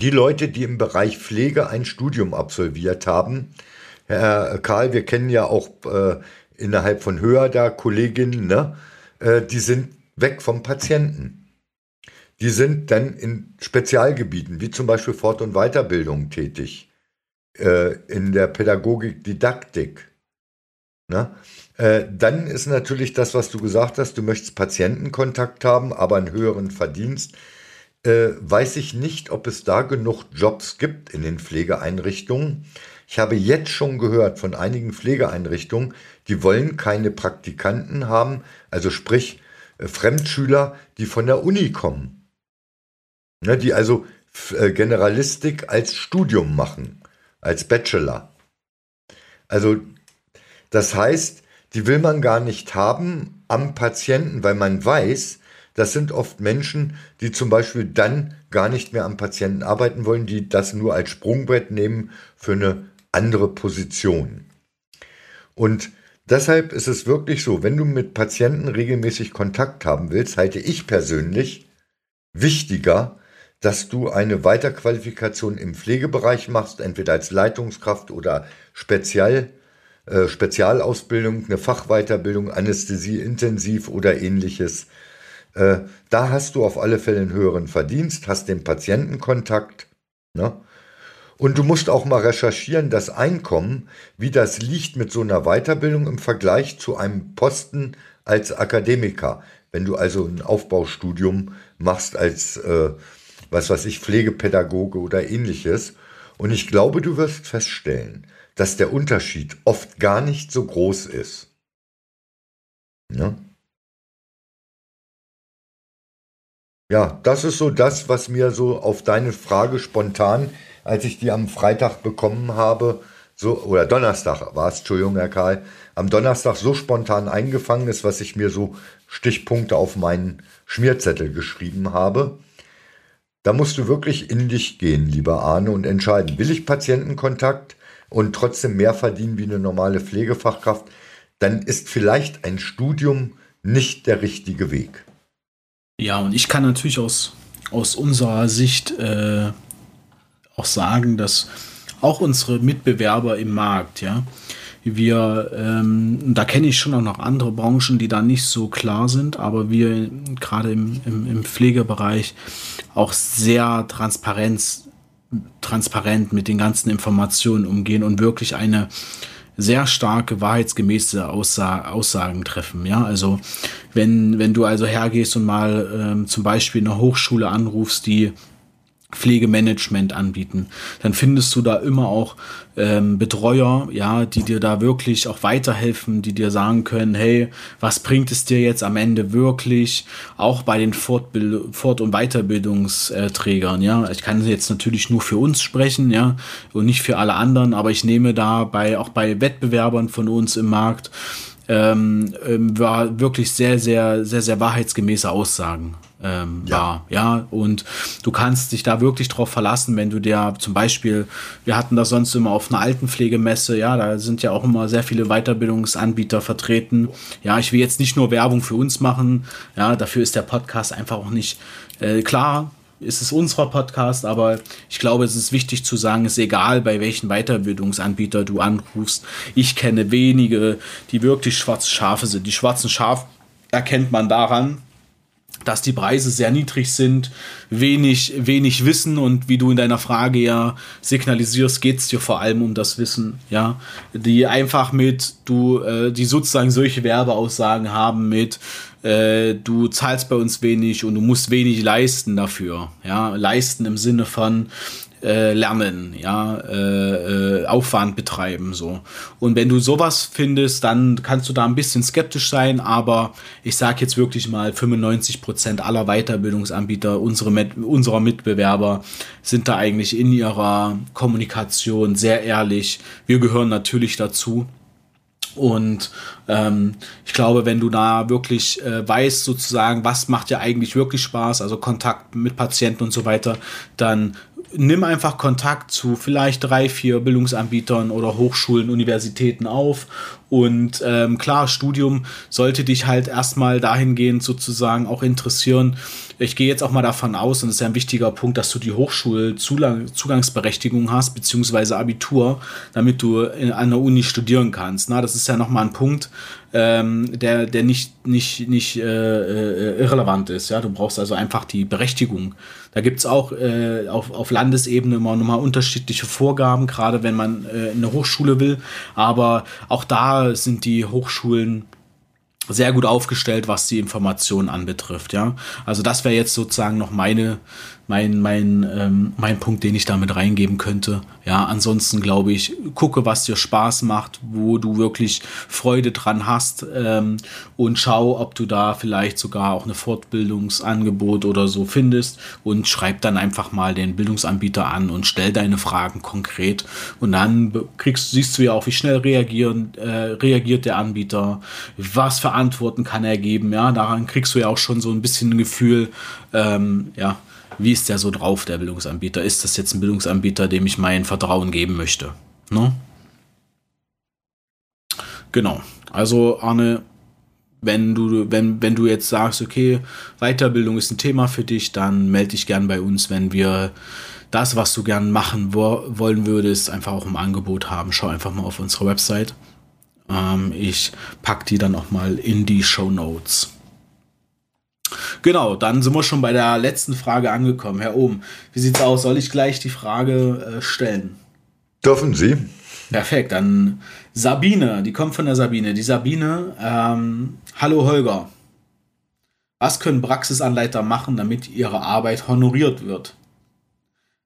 die Leute, die im Bereich Pflege ein Studium absolviert haben, Herr Karl, wir kennen ja auch äh, innerhalb von Höher da Kolleginnen, ne? Äh, die sind weg vom Patienten. Die sind dann in Spezialgebieten, wie zum Beispiel Fort- und Weiterbildung tätig, äh, in der Pädagogik, Didaktik. Ne? Äh, dann ist natürlich das, was du gesagt hast, du möchtest Patientenkontakt haben, aber einen höheren Verdienst. Äh, weiß ich nicht, ob es da genug Jobs gibt in den Pflegeeinrichtungen. Ich habe jetzt schon gehört von einigen Pflegeeinrichtungen, die wollen keine Praktikanten haben, also sprich Fremdschüler, die von der Uni kommen. Ne, die also äh, Generalistik als Studium machen, als Bachelor. Also das heißt, die will man gar nicht haben am Patienten, weil man weiß, das sind oft Menschen, die zum Beispiel dann gar nicht mehr am Patienten arbeiten wollen, die das nur als Sprungbrett nehmen für eine andere Position. Und deshalb ist es wirklich so, wenn du mit Patienten regelmäßig Kontakt haben willst, halte ich persönlich wichtiger, dass du eine Weiterqualifikation im Pflegebereich machst, entweder als Leitungskraft oder Spezial äh, Spezialausbildung, eine Fachweiterbildung, Anästhesie intensiv oder ähnliches. Äh, da hast du auf alle Fälle einen höheren Verdienst, hast den Patientenkontakt. Ne? Und du musst auch mal recherchieren, das Einkommen, wie das liegt mit so einer Weiterbildung im Vergleich zu einem Posten als Akademiker. Wenn du also ein Aufbaustudium machst als, äh, was weiß ich, Pflegepädagoge oder ähnliches. Und ich glaube, du wirst feststellen, dass der Unterschied oft gar nicht so groß ist. Ja? Ja, das ist so das, was mir so auf deine Frage spontan, als ich die am Freitag bekommen habe, so, oder Donnerstag war es, Entschuldigung, Herr Karl, am Donnerstag so spontan eingefangen ist, was ich mir so Stichpunkte auf meinen Schmierzettel geschrieben habe. Da musst du wirklich in dich gehen, lieber Arne, und entscheiden, will ich Patientenkontakt? und trotzdem mehr verdienen wie eine normale Pflegefachkraft, dann ist vielleicht ein Studium nicht der richtige Weg. Ja, und ich kann natürlich aus, aus unserer Sicht äh, auch sagen, dass auch unsere Mitbewerber im Markt, ja, wir, ähm, da kenne ich schon auch noch andere Branchen, die da nicht so klar sind, aber wir gerade im, im, im Pflegebereich auch sehr transparent transparent mit den ganzen Informationen umgehen und wirklich eine sehr starke wahrheitsgemäße Aussa Aussagen treffen. Ja, also wenn, wenn du also hergehst und mal ähm, zum Beispiel eine Hochschule anrufst, die Pflegemanagement anbieten, dann findest du da immer auch ähm, Betreuer, ja, die dir da wirklich auch weiterhelfen, die dir sagen können, hey, was bringt es dir jetzt am Ende wirklich? Auch bei den Fortbild Fort- und Weiterbildungsträgern, ja. Ich kann jetzt natürlich nur für uns sprechen, ja, und nicht für alle anderen, aber ich nehme da bei auch bei Wettbewerbern von uns im Markt ähm, ähm, war wirklich sehr, sehr, sehr, sehr wahrheitsgemäße Aussagen ähm, ja. war. Ja, und du kannst dich da wirklich drauf verlassen, wenn du dir zum Beispiel, wir hatten das sonst immer auf einer Altenpflegemesse, ja, da sind ja auch immer sehr viele Weiterbildungsanbieter vertreten. Ja, ich will jetzt nicht nur Werbung für uns machen, ja, dafür ist der Podcast einfach auch nicht äh, klar ist es unser Podcast, aber ich glaube, es ist wichtig zu sagen, es ist egal, bei welchen Weiterbildungsanbieter du anrufst. Ich kenne wenige, die wirklich schwarze Schafe sind. Die schwarzen Schafe erkennt man daran, dass die Preise sehr niedrig sind, wenig, wenig Wissen und wie du in deiner Frage ja signalisierst, geht es dir vor allem um das Wissen, ja, die einfach mit, du, äh, die sozusagen solche Werbeaussagen haben mit, äh, du zahlst bei uns wenig und du musst wenig leisten dafür, ja, leisten im Sinne von, äh, lernen, ja, äh, äh, Aufwand betreiben, so. Und wenn du sowas findest, dann kannst du da ein bisschen skeptisch sein, aber ich sage jetzt wirklich mal, 95 Prozent aller Weiterbildungsanbieter, unsere Met unserer Mitbewerber, sind da eigentlich in ihrer Kommunikation sehr ehrlich. Wir gehören natürlich dazu. Und ähm, ich glaube, wenn du da wirklich äh, weißt, sozusagen, was macht dir eigentlich wirklich Spaß, also Kontakt mit Patienten und so weiter, dann nimm einfach Kontakt zu vielleicht drei, vier Bildungsanbietern oder Hochschulen, Universitäten auf. Und ähm, klar, Studium sollte dich halt erstmal dahingehend sozusagen auch interessieren. Ich gehe jetzt auch mal davon aus, und das ist ja ein wichtiger Punkt, dass du die Hochschulzugangsberechtigung hast, beziehungsweise Abitur, damit du in, an der Uni studieren kannst. Na, das ist ja nochmal ein Punkt, ähm, der, der nicht, nicht, nicht äh, äh, irrelevant ist. Ja? Du brauchst also einfach die Berechtigung. Da gibt es auch äh, auf, auf Landesebene immer nochmal unterschiedliche Vorgaben, gerade wenn man äh, in eine Hochschule will. Aber auch da sind die Hochschulen sehr gut aufgestellt, was die Informationen anbetrifft, ja. Also das wäre jetzt sozusagen noch meine mein, mein, ähm, mein Punkt, den ich damit reingeben könnte. Ja, ansonsten glaube ich, gucke, was dir Spaß macht, wo du wirklich Freude dran hast ähm, und schau, ob du da vielleicht sogar auch eine Fortbildungsangebot oder so findest und schreib dann einfach mal den Bildungsanbieter an und stell deine Fragen konkret. Und dann kriegst, siehst du ja auch, wie schnell reagieren, äh, reagiert der Anbieter, was für Antworten kann er geben, ja, daran kriegst du ja auch schon so ein bisschen ein Gefühl, ähm, ja, wie ist der so drauf, der Bildungsanbieter? Ist das jetzt ein Bildungsanbieter, dem ich mein Vertrauen geben möchte? Ne? Genau. Also, Arne, wenn du, wenn, wenn du jetzt sagst, okay, Weiterbildung ist ein Thema für dich, dann melde dich gern bei uns, wenn wir das, was du gern machen wo wollen würdest, einfach auch im Angebot haben. Schau einfach mal auf unsere Website. Ähm, ich packe die dann auch mal in die Show Notes. Genau, dann sind wir schon bei der letzten Frage angekommen. Herr Ohm, wie sieht's aus? Soll ich gleich die Frage äh, stellen? Dürfen Sie. Perfekt, dann Sabine, die kommt von der Sabine. Die Sabine, ähm, hallo Holger. Was können Praxisanleiter machen, damit ihre Arbeit honoriert wird?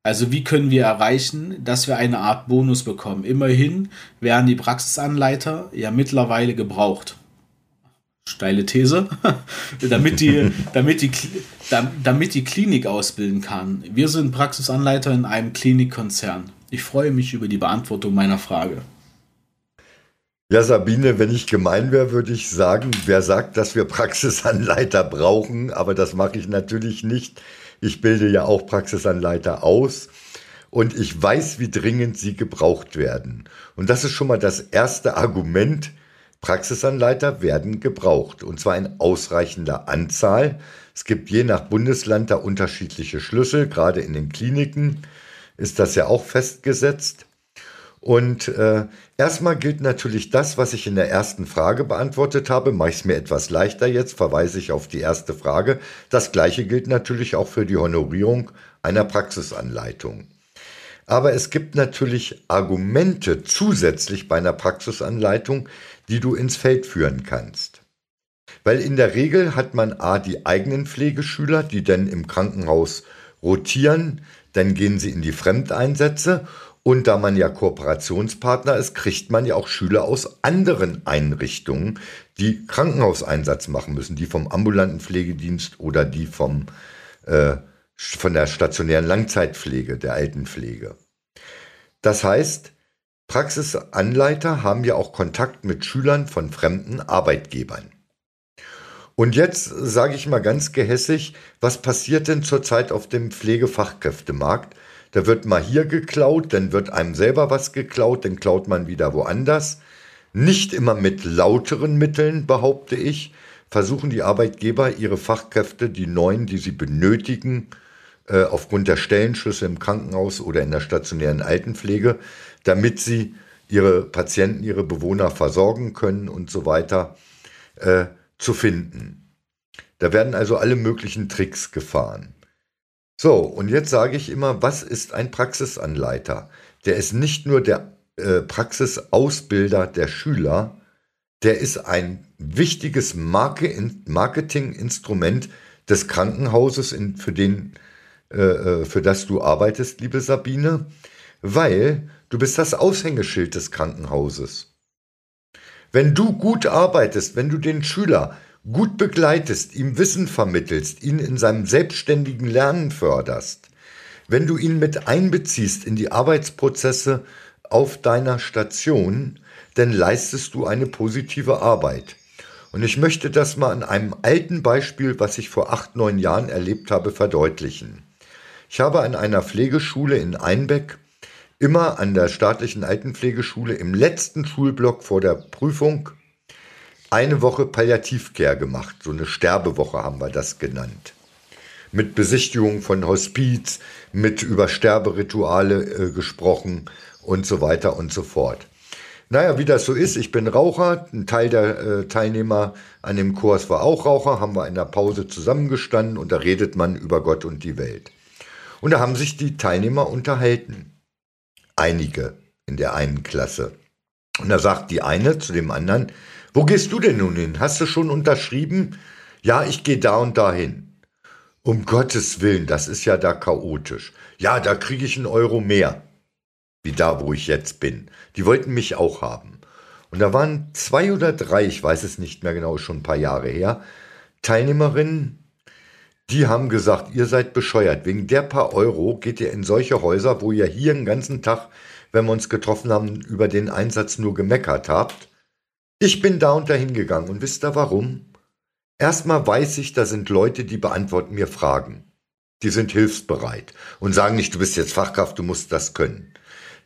Also wie können wir erreichen, dass wir eine Art Bonus bekommen? Immerhin werden die Praxisanleiter ja mittlerweile gebraucht steile These, [LAUGHS] damit, die, damit, die, damit die Klinik ausbilden kann. Wir sind Praxisanleiter in einem Klinikkonzern. Ich freue mich über die Beantwortung meiner Frage. Ja, Sabine, wenn ich gemein wäre, würde ich sagen, wer sagt, dass wir Praxisanleiter brauchen, aber das mache ich natürlich nicht. Ich bilde ja auch Praxisanleiter aus und ich weiß, wie dringend sie gebraucht werden. Und das ist schon mal das erste Argument, Praxisanleiter werden gebraucht, und zwar in ausreichender Anzahl. Es gibt je nach Bundesland da unterschiedliche Schlüssel, gerade in den Kliniken ist das ja auch festgesetzt. Und äh, erstmal gilt natürlich das, was ich in der ersten Frage beantwortet habe. Mache ich es mir etwas leichter jetzt, verweise ich auf die erste Frage. Das gleiche gilt natürlich auch für die Honorierung einer Praxisanleitung. Aber es gibt natürlich Argumente zusätzlich bei einer Praxisanleitung, die du ins Feld führen kannst. Weil in der Regel hat man A die eigenen Pflegeschüler, die dann im Krankenhaus rotieren, dann gehen sie in die Fremdeinsätze und da man ja Kooperationspartner ist, kriegt man ja auch Schüler aus anderen Einrichtungen, die Krankenhauseinsatz machen müssen, die vom ambulanten Pflegedienst oder die vom, äh, von der stationären Langzeitpflege, der Altenpflege. Das heißt, Praxisanleiter haben ja auch Kontakt mit Schülern von fremden Arbeitgebern. Und jetzt sage ich mal ganz gehässig, was passiert denn zurzeit auf dem Pflegefachkräftemarkt? Da wird mal hier geklaut, dann wird einem selber was geklaut, dann klaut man wieder woanders. Nicht immer mit lauteren Mitteln, behaupte ich, versuchen die Arbeitgeber ihre Fachkräfte, die neuen, die sie benötigen, äh, aufgrund der Stellenschlüsse im Krankenhaus oder in der stationären Altenpflege, damit sie ihre Patienten, ihre Bewohner versorgen können und so weiter, äh, zu finden. Da werden also alle möglichen Tricks gefahren. So, und jetzt sage ich immer, was ist ein Praxisanleiter? Der ist nicht nur der äh, Praxisausbilder der Schüler, der ist ein wichtiges Marketinginstrument des Krankenhauses, in, für, den, äh, äh, für das du arbeitest, liebe Sabine, weil du bist das Aushängeschild des Krankenhauses. Wenn du gut arbeitest, wenn du den Schüler gut begleitest, ihm Wissen vermittelst, ihn in seinem selbstständigen Lernen förderst, wenn du ihn mit einbeziehst in die Arbeitsprozesse auf deiner Station, dann leistest du eine positive Arbeit. Und ich möchte das mal an einem alten Beispiel, was ich vor acht, neun Jahren erlebt habe, verdeutlichen. Ich habe an einer Pflegeschule in Einbeck immer an der staatlichen Altenpflegeschule im letzten Schulblock vor der Prüfung eine Woche Palliativcare gemacht. So eine Sterbewoche haben wir das genannt. Mit Besichtigung von Hospiz, mit über Sterberituale äh, gesprochen und so weiter und so fort. Naja, wie das so ist, ich bin Raucher, ein Teil der äh, Teilnehmer an dem Kurs war auch Raucher, haben wir in der Pause zusammengestanden und da redet man über Gott und die Welt. Und da haben sich die Teilnehmer unterhalten. Einige in der einen Klasse. Und da sagt die eine zu dem anderen, wo gehst du denn nun hin? Hast du schon unterschrieben? Ja, ich gehe da und da hin. Um Gottes Willen, das ist ja da chaotisch. Ja, da kriege ich einen Euro mehr wie da, wo ich jetzt bin. Die wollten mich auch haben. Und da waren zwei oder drei, ich weiß es nicht mehr genau, schon ein paar Jahre her, Teilnehmerinnen, die haben gesagt, ihr seid bescheuert. Wegen der paar Euro geht ihr in solche Häuser, wo ihr hier den ganzen Tag, wenn wir uns getroffen haben, über den Einsatz nur gemeckert habt. Ich bin da und dahin gegangen und wisst ihr warum? Erstmal weiß ich, da sind Leute, die beantworten mir Fragen. Die sind hilfsbereit und sagen nicht, du bist jetzt Fachkraft, du musst das können.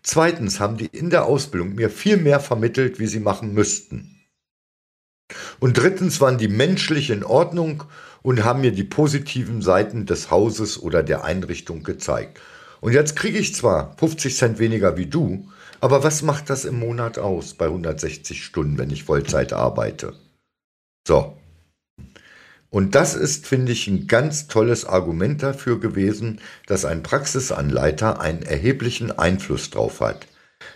Zweitens haben die in der Ausbildung mir viel mehr vermittelt, wie sie machen müssten. Und drittens waren die menschlich in Ordnung und haben mir die positiven Seiten des Hauses oder der Einrichtung gezeigt. Und jetzt kriege ich zwar 50 Cent weniger wie du, aber was macht das im Monat aus bei 160 Stunden, wenn ich Vollzeit arbeite? So, und das ist, finde ich, ein ganz tolles Argument dafür gewesen, dass ein Praxisanleiter einen erheblichen Einfluss drauf hat.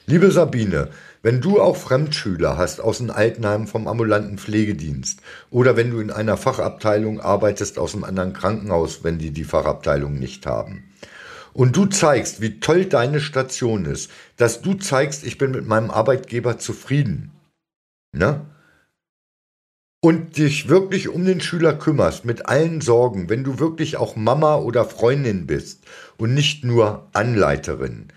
Liebe Sabine, wenn du auch Fremdschüler hast aus dem Altenheim vom ambulanten Pflegedienst oder wenn du in einer Fachabteilung arbeitest aus einem anderen Krankenhaus, wenn die die Fachabteilung nicht haben, und du zeigst, wie toll deine Station ist, dass du zeigst, ich bin mit meinem Arbeitgeber zufrieden, ne? und dich wirklich um den Schüler kümmerst, mit allen Sorgen, wenn du wirklich auch Mama oder Freundin bist und nicht nur Anleiterin,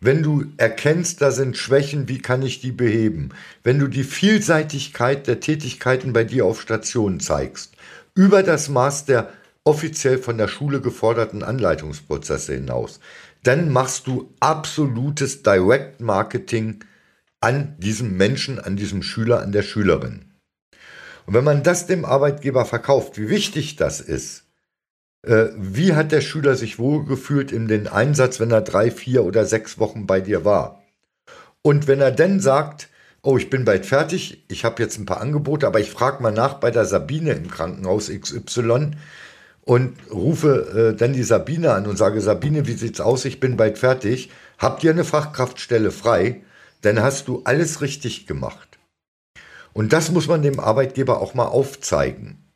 wenn du erkennst, da sind Schwächen, wie kann ich die beheben, wenn du die Vielseitigkeit der Tätigkeiten bei dir auf Station zeigst, über das Maß der offiziell von der Schule geforderten Anleitungsprozesse hinaus, dann machst du absolutes Direct Marketing an diesem Menschen, an diesem Schüler, an der Schülerin. Und wenn man das dem Arbeitgeber verkauft, wie wichtig das ist, wie hat der Schüler sich wohlgefühlt in den Einsatz, wenn er drei, vier oder sechs Wochen bei dir war? Und wenn er dann sagt, oh, ich bin bald fertig, ich habe jetzt ein paar Angebote, aber ich frage mal nach bei der Sabine im Krankenhaus XY und rufe äh, dann die Sabine an und sage, Sabine, wie sieht's aus? Ich bin bald fertig. Habt ihr eine Fachkraftstelle frei? Dann hast du alles richtig gemacht. Und das muss man dem Arbeitgeber auch mal aufzeigen.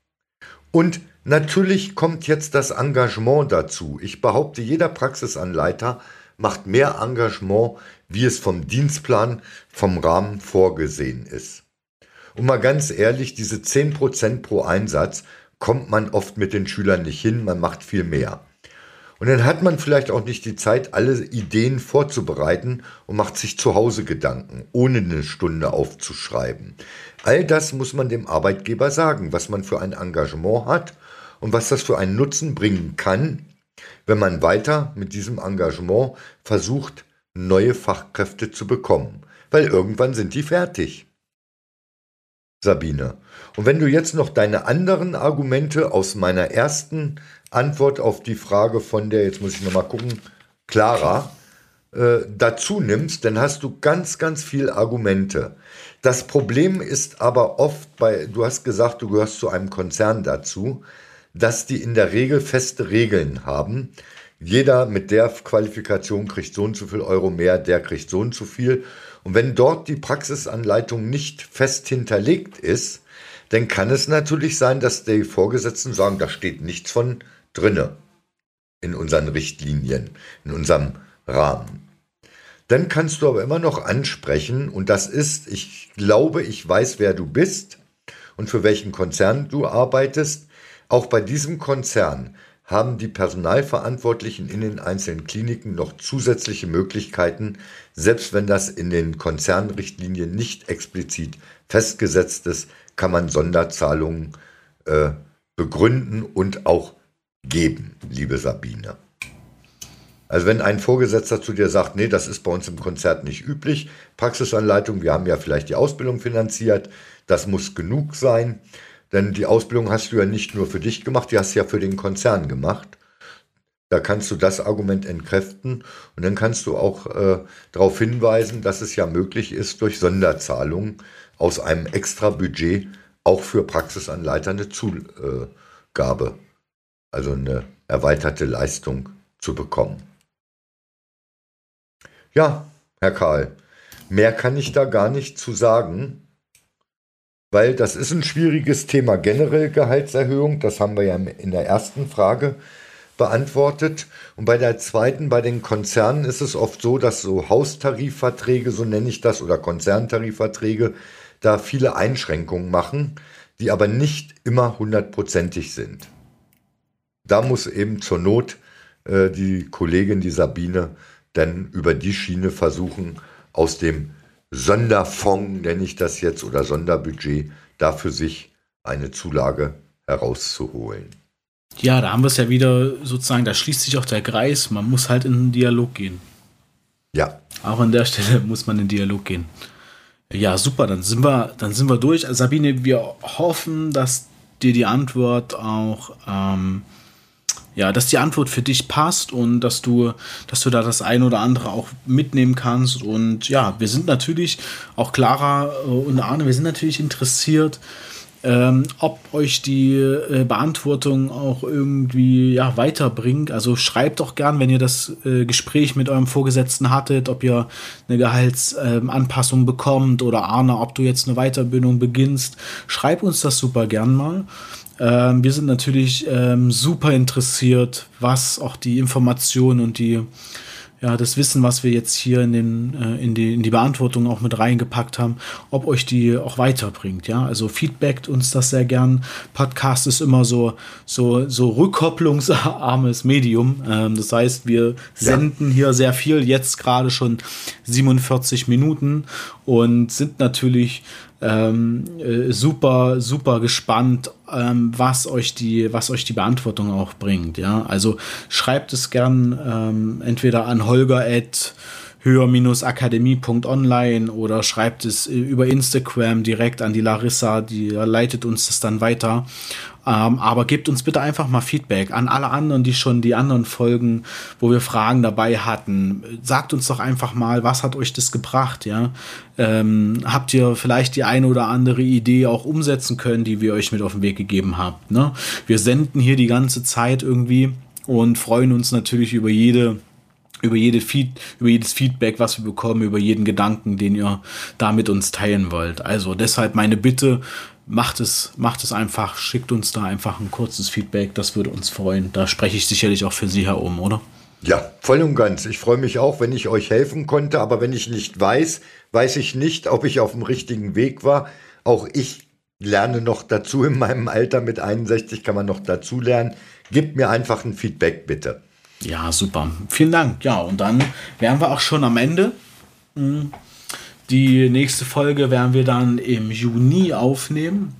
Und natürlich kommt jetzt das Engagement dazu. Ich behaupte, jeder Praxisanleiter macht mehr Engagement, wie es vom Dienstplan, vom Rahmen vorgesehen ist. Und mal ganz ehrlich, diese 10% pro Einsatz kommt man oft mit den Schülern nicht hin, man macht viel mehr. Und dann hat man vielleicht auch nicht die Zeit, alle Ideen vorzubereiten und macht sich zu Hause Gedanken, ohne eine Stunde aufzuschreiben. All das muss man dem Arbeitgeber sagen, was man für ein Engagement hat und was das für einen Nutzen bringen kann, wenn man weiter mit diesem Engagement versucht, neue Fachkräfte zu bekommen. Weil irgendwann sind die fertig. Sabine. Und wenn du jetzt noch deine anderen Argumente aus meiner ersten Antwort auf die Frage von der, jetzt muss ich nochmal gucken, Clara, äh, dazu nimmst, dann hast du ganz, ganz viel Argumente. Das Problem ist aber oft bei, du hast gesagt, du gehörst zu einem Konzern dazu, dass die in der Regel feste Regeln haben. Jeder mit der Qualifikation kriegt so und so viel Euro mehr, der kriegt so und so viel. Und wenn dort die Praxisanleitung nicht fest hinterlegt ist, dann kann es natürlich sein, dass die Vorgesetzten sagen, da steht nichts von drinne in unseren Richtlinien, in unserem Rahmen. Dann kannst du aber immer noch ansprechen, und das ist, ich glaube, ich weiß, wer du bist und für welchen Konzern du arbeitest. Auch bei diesem Konzern haben die Personalverantwortlichen in den einzelnen Kliniken noch zusätzliche Möglichkeiten, selbst wenn das in den Konzernrichtlinien nicht explizit festgesetzt ist, kann man Sonderzahlungen äh, begründen und auch geben, liebe Sabine. Also wenn ein Vorgesetzter zu dir sagt, nee, das ist bei uns im Konzert nicht üblich, Praxisanleitung, wir haben ja vielleicht die Ausbildung finanziert, das muss genug sein, denn die Ausbildung hast du ja nicht nur für dich gemacht, die hast du ja für den Konzern gemacht. Da kannst du das Argument entkräften und dann kannst du auch äh, darauf hinweisen, dass es ja möglich ist, durch Sonderzahlungen aus einem extra Budget auch für Praxisanleiter eine Zugabe, also eine erweiterte Leistung zu bekommen. Ja, Herr Karl, mehr kann ich da gar nicht zu sagen weil das ist ein schwieriges Thema generell Gehaltserhöhung. Das haben wir ja in der ersten Frage beantwortet. Und bei der zweiten, bei den Konzernen ist es oft so, dass so Haustarifverträge, so nenne ich das, oder Konzerntarifverträge, da viele Einschränkungen machen, die aber nicht immer hundertprozentig sind. Da muss eben zur Not äh, die Kollegin, die Sabine, dann über die Schiene versuchen, aus dem Sonderfonds, nenne ich das jetzt, oder Sonderbudget, dafür sich eine Zulage herauszuholen. Ja, da haben wir es ja wieder sozusagen, da schließt sich auch der Kreis, man muss halt in den Dialog gehen. Ja. Auch an der Stelle [LAUGHS] muss man in den Dialog gehen. Ja, super, dann sind wir, dann sind wir durch. Sabine, wir hoffen, dass dir die Antwort auch ähm, ja, dass die Antwort für dich passt und dass du, dass du da das ein oder andere auch mitnehmen kannst. Und ja, wir sind natürlich, auch Clara äh, und Arne, wir sind natürlich interessiert, ähm, ob euch die äh, Beantwortung auch irgendwie ja, weiterbringt. Also schreibt doch gern, wenn ihr das äh, Gespräch mit eurem Vorgesetzten hattet, ob ihr eine Gehaltsanpassung ähm, bekommt oder Arne, ob du jetzt eine Weiterbildung beginnst. Schreib uns das super gern mal. Ähm, wir sind natürlich ähm, super interessiert, was auch die Informationen und die, ja, das Wissen, was wir jetzt hier in, den, äh, in, die, in die Beantwortung auch mit reingepackt haben, ob euch die auch weiterbringt. Ja, also feedbackt uns das sehr gern. Podcast ist immer so, so, so rückkopplungsarmes Medium. Ähm, das heißt, wir senden ja. hier sehr viel, jetzt gerade schon 47 Minuten und sind natürlich ähm, äh, super, super gespannt, ähm, was euch die, was euch die Beantwortung auch bringt. Ja, also schreibt es gern ähm, entweder an Holger höher-akademie.online oder schreibt es äh, über Instagram direkt an die Larissa, die leitet uns das dann weiter. Ähm, aber gebt uns bitte einfach mal Feedback an alle anderen, die schon die anderen Folgen, wo wir Fragen dabei hatten. Sagt uns doch einfach mal, was hat euch das gebracht, ja? Ähm, habt ihr vielleicht die eine oder andere Idee auch umsetzen können, die wir euch mit auf den Weg gegeben haben? Ne? Wir senden hier die ganze Zeit irgendwie und freuen uns natürlich über jede über, jede Feed, über jedes Feedback, was wir bekommen, über jeden Gedanken, den ihr da mit uns teilen wollt. Also deshalb meine Bitte, macht es, macht es einfach, schickt uns da einfach ein kurzes Feedback, das würde uns freuen. Da spreche ich sicherlich auch für Sie herum, oder? Ja, voll und ganz. Ich freue mich auch, wenn ich euch helfen konnte, aber wenn ich nicht weiß, weiß ich nicht, ob ich auf dem richtigen Weg war. Auch ich lerne noch dazu in meinem Alter mit 61 kann man noch dazu lernen. Gebt mir einfach ein Feedback, bitte. Ja, super. Vielen Dank. Ja, und dann wären wir auch schon am Ende. Hm. Die nächste Folge werden wir dann im Juni aufnehmen.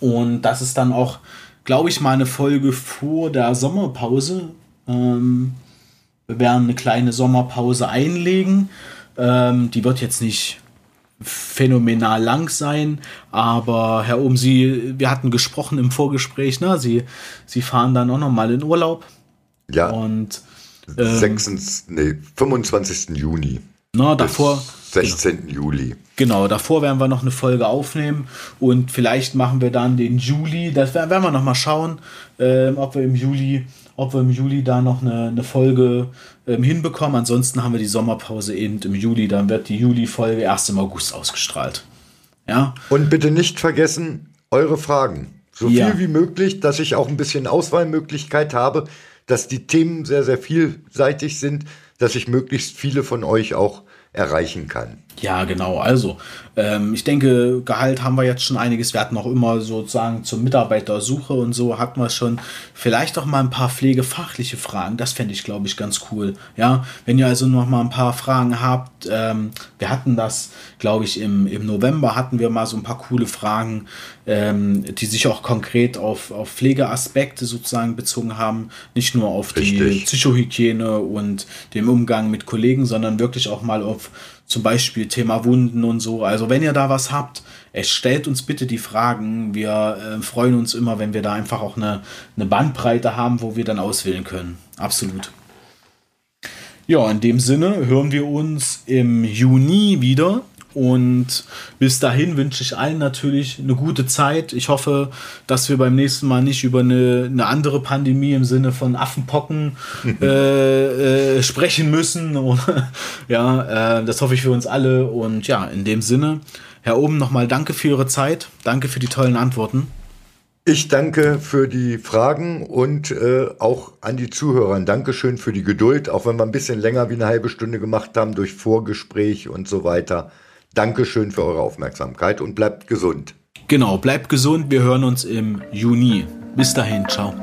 Und das ist dann auch, glaube ich, mal eine Folge vor der Sommerpause. Ähm, wir werden eine kleine Sommerpause einlegen. Ähm, die wird jetzt nicht phänomenal lang sein. Aber Herr Ohm, Sie, wir hatten gesprochen im Vorgespräch, ne? Sie, Sie fahren dann auch noch mal in Urlaub. Ja. Und ähm, 26, nee, 25. Juni. Na, davor. 16. Genau. Juli. Genau, davor werden wir noch eine Folge aufnehmen und vielleicht machen wir dann den Juli. Das werden wir noch mal schauen, ähm, ob wir im Juli, ob wir im Juli da noch eine, eine Folge ähm, hinbekommen. Ansonsten haben wir die Sommerpause eben im Juli. Dann wird die Juli-Folge erst im August ausgestrahlt. Ja. Und bitte nicht vergessen eure Fragen. So ja. viel wie möglich, dass ich auch ein bisschen Auswahlmöglichkeit habe, dass die Themen sehr, sehr vielseitig sind, dass ich möglichst viele von euch auch erreichen kann. Ja, genau. Also, ähm, ich denke, Gehalt haben wir jetzt schon einiges. Wir hatten auch immer sozusagen zur Mitarbeitersuche und so hatten wir schon vielleicht auch mal ein paar pflegefachliche Fragen. Das fände ich, glaube ich, ganz cool. Ja, wenn ihr also noch mal ein paar Fragen habt, ähm, wir hatten das, glaube ich, im, im November hatten wir mal so ein paar coole Fragen, ähm, die sich auch konkret auf, auf Pflegeaspekte sozusagen bezogen haben. Nicht nur auf Richtig. die Psychohygiene und den Umgang mit Kollegen, sondern wirklich auch mal auf zum Beispiel Thema Wunden und so. Also wenn ihr da was habt, es stellt uns bitte die Fragen. Wir äh, freuen uns immer, wenn wir da einfach auch eine, eine Bandbreite haben, wo wir dann auswählen können. Absolut. Ja, in dem Sinne hören wir uns im Juni wieder. Und bis dahin wünsche ich allen natürlich eine gute Zeit. Ich hoffe, dass wir beim nächsten Mal nicht über eine, eine andere Pandemie im Sinne von Affenpocken [LAUGHS] äh, äh, sprechen müssen. [LAUGHS] ja, äh, das hoffe ich für uns alle. Und ja, in dem Sinne, Herr Oben, nochmal danke für Ihre Zeit. Danke für die tollen Antworten. Ich danke für die Fragen und äh, auch an die Zuhörer. Dankeschön für die Geduld, auch wenn wir ein bisschen länger wie eine halbe Stunde gemacht haben durch Vorgespräch und so weiter. Dankeschön für eure Aufmerksamkeit und bleibt gesund. Genau, bleibt gesund. Wir hören uns im Juni. Bis dahin, ciao.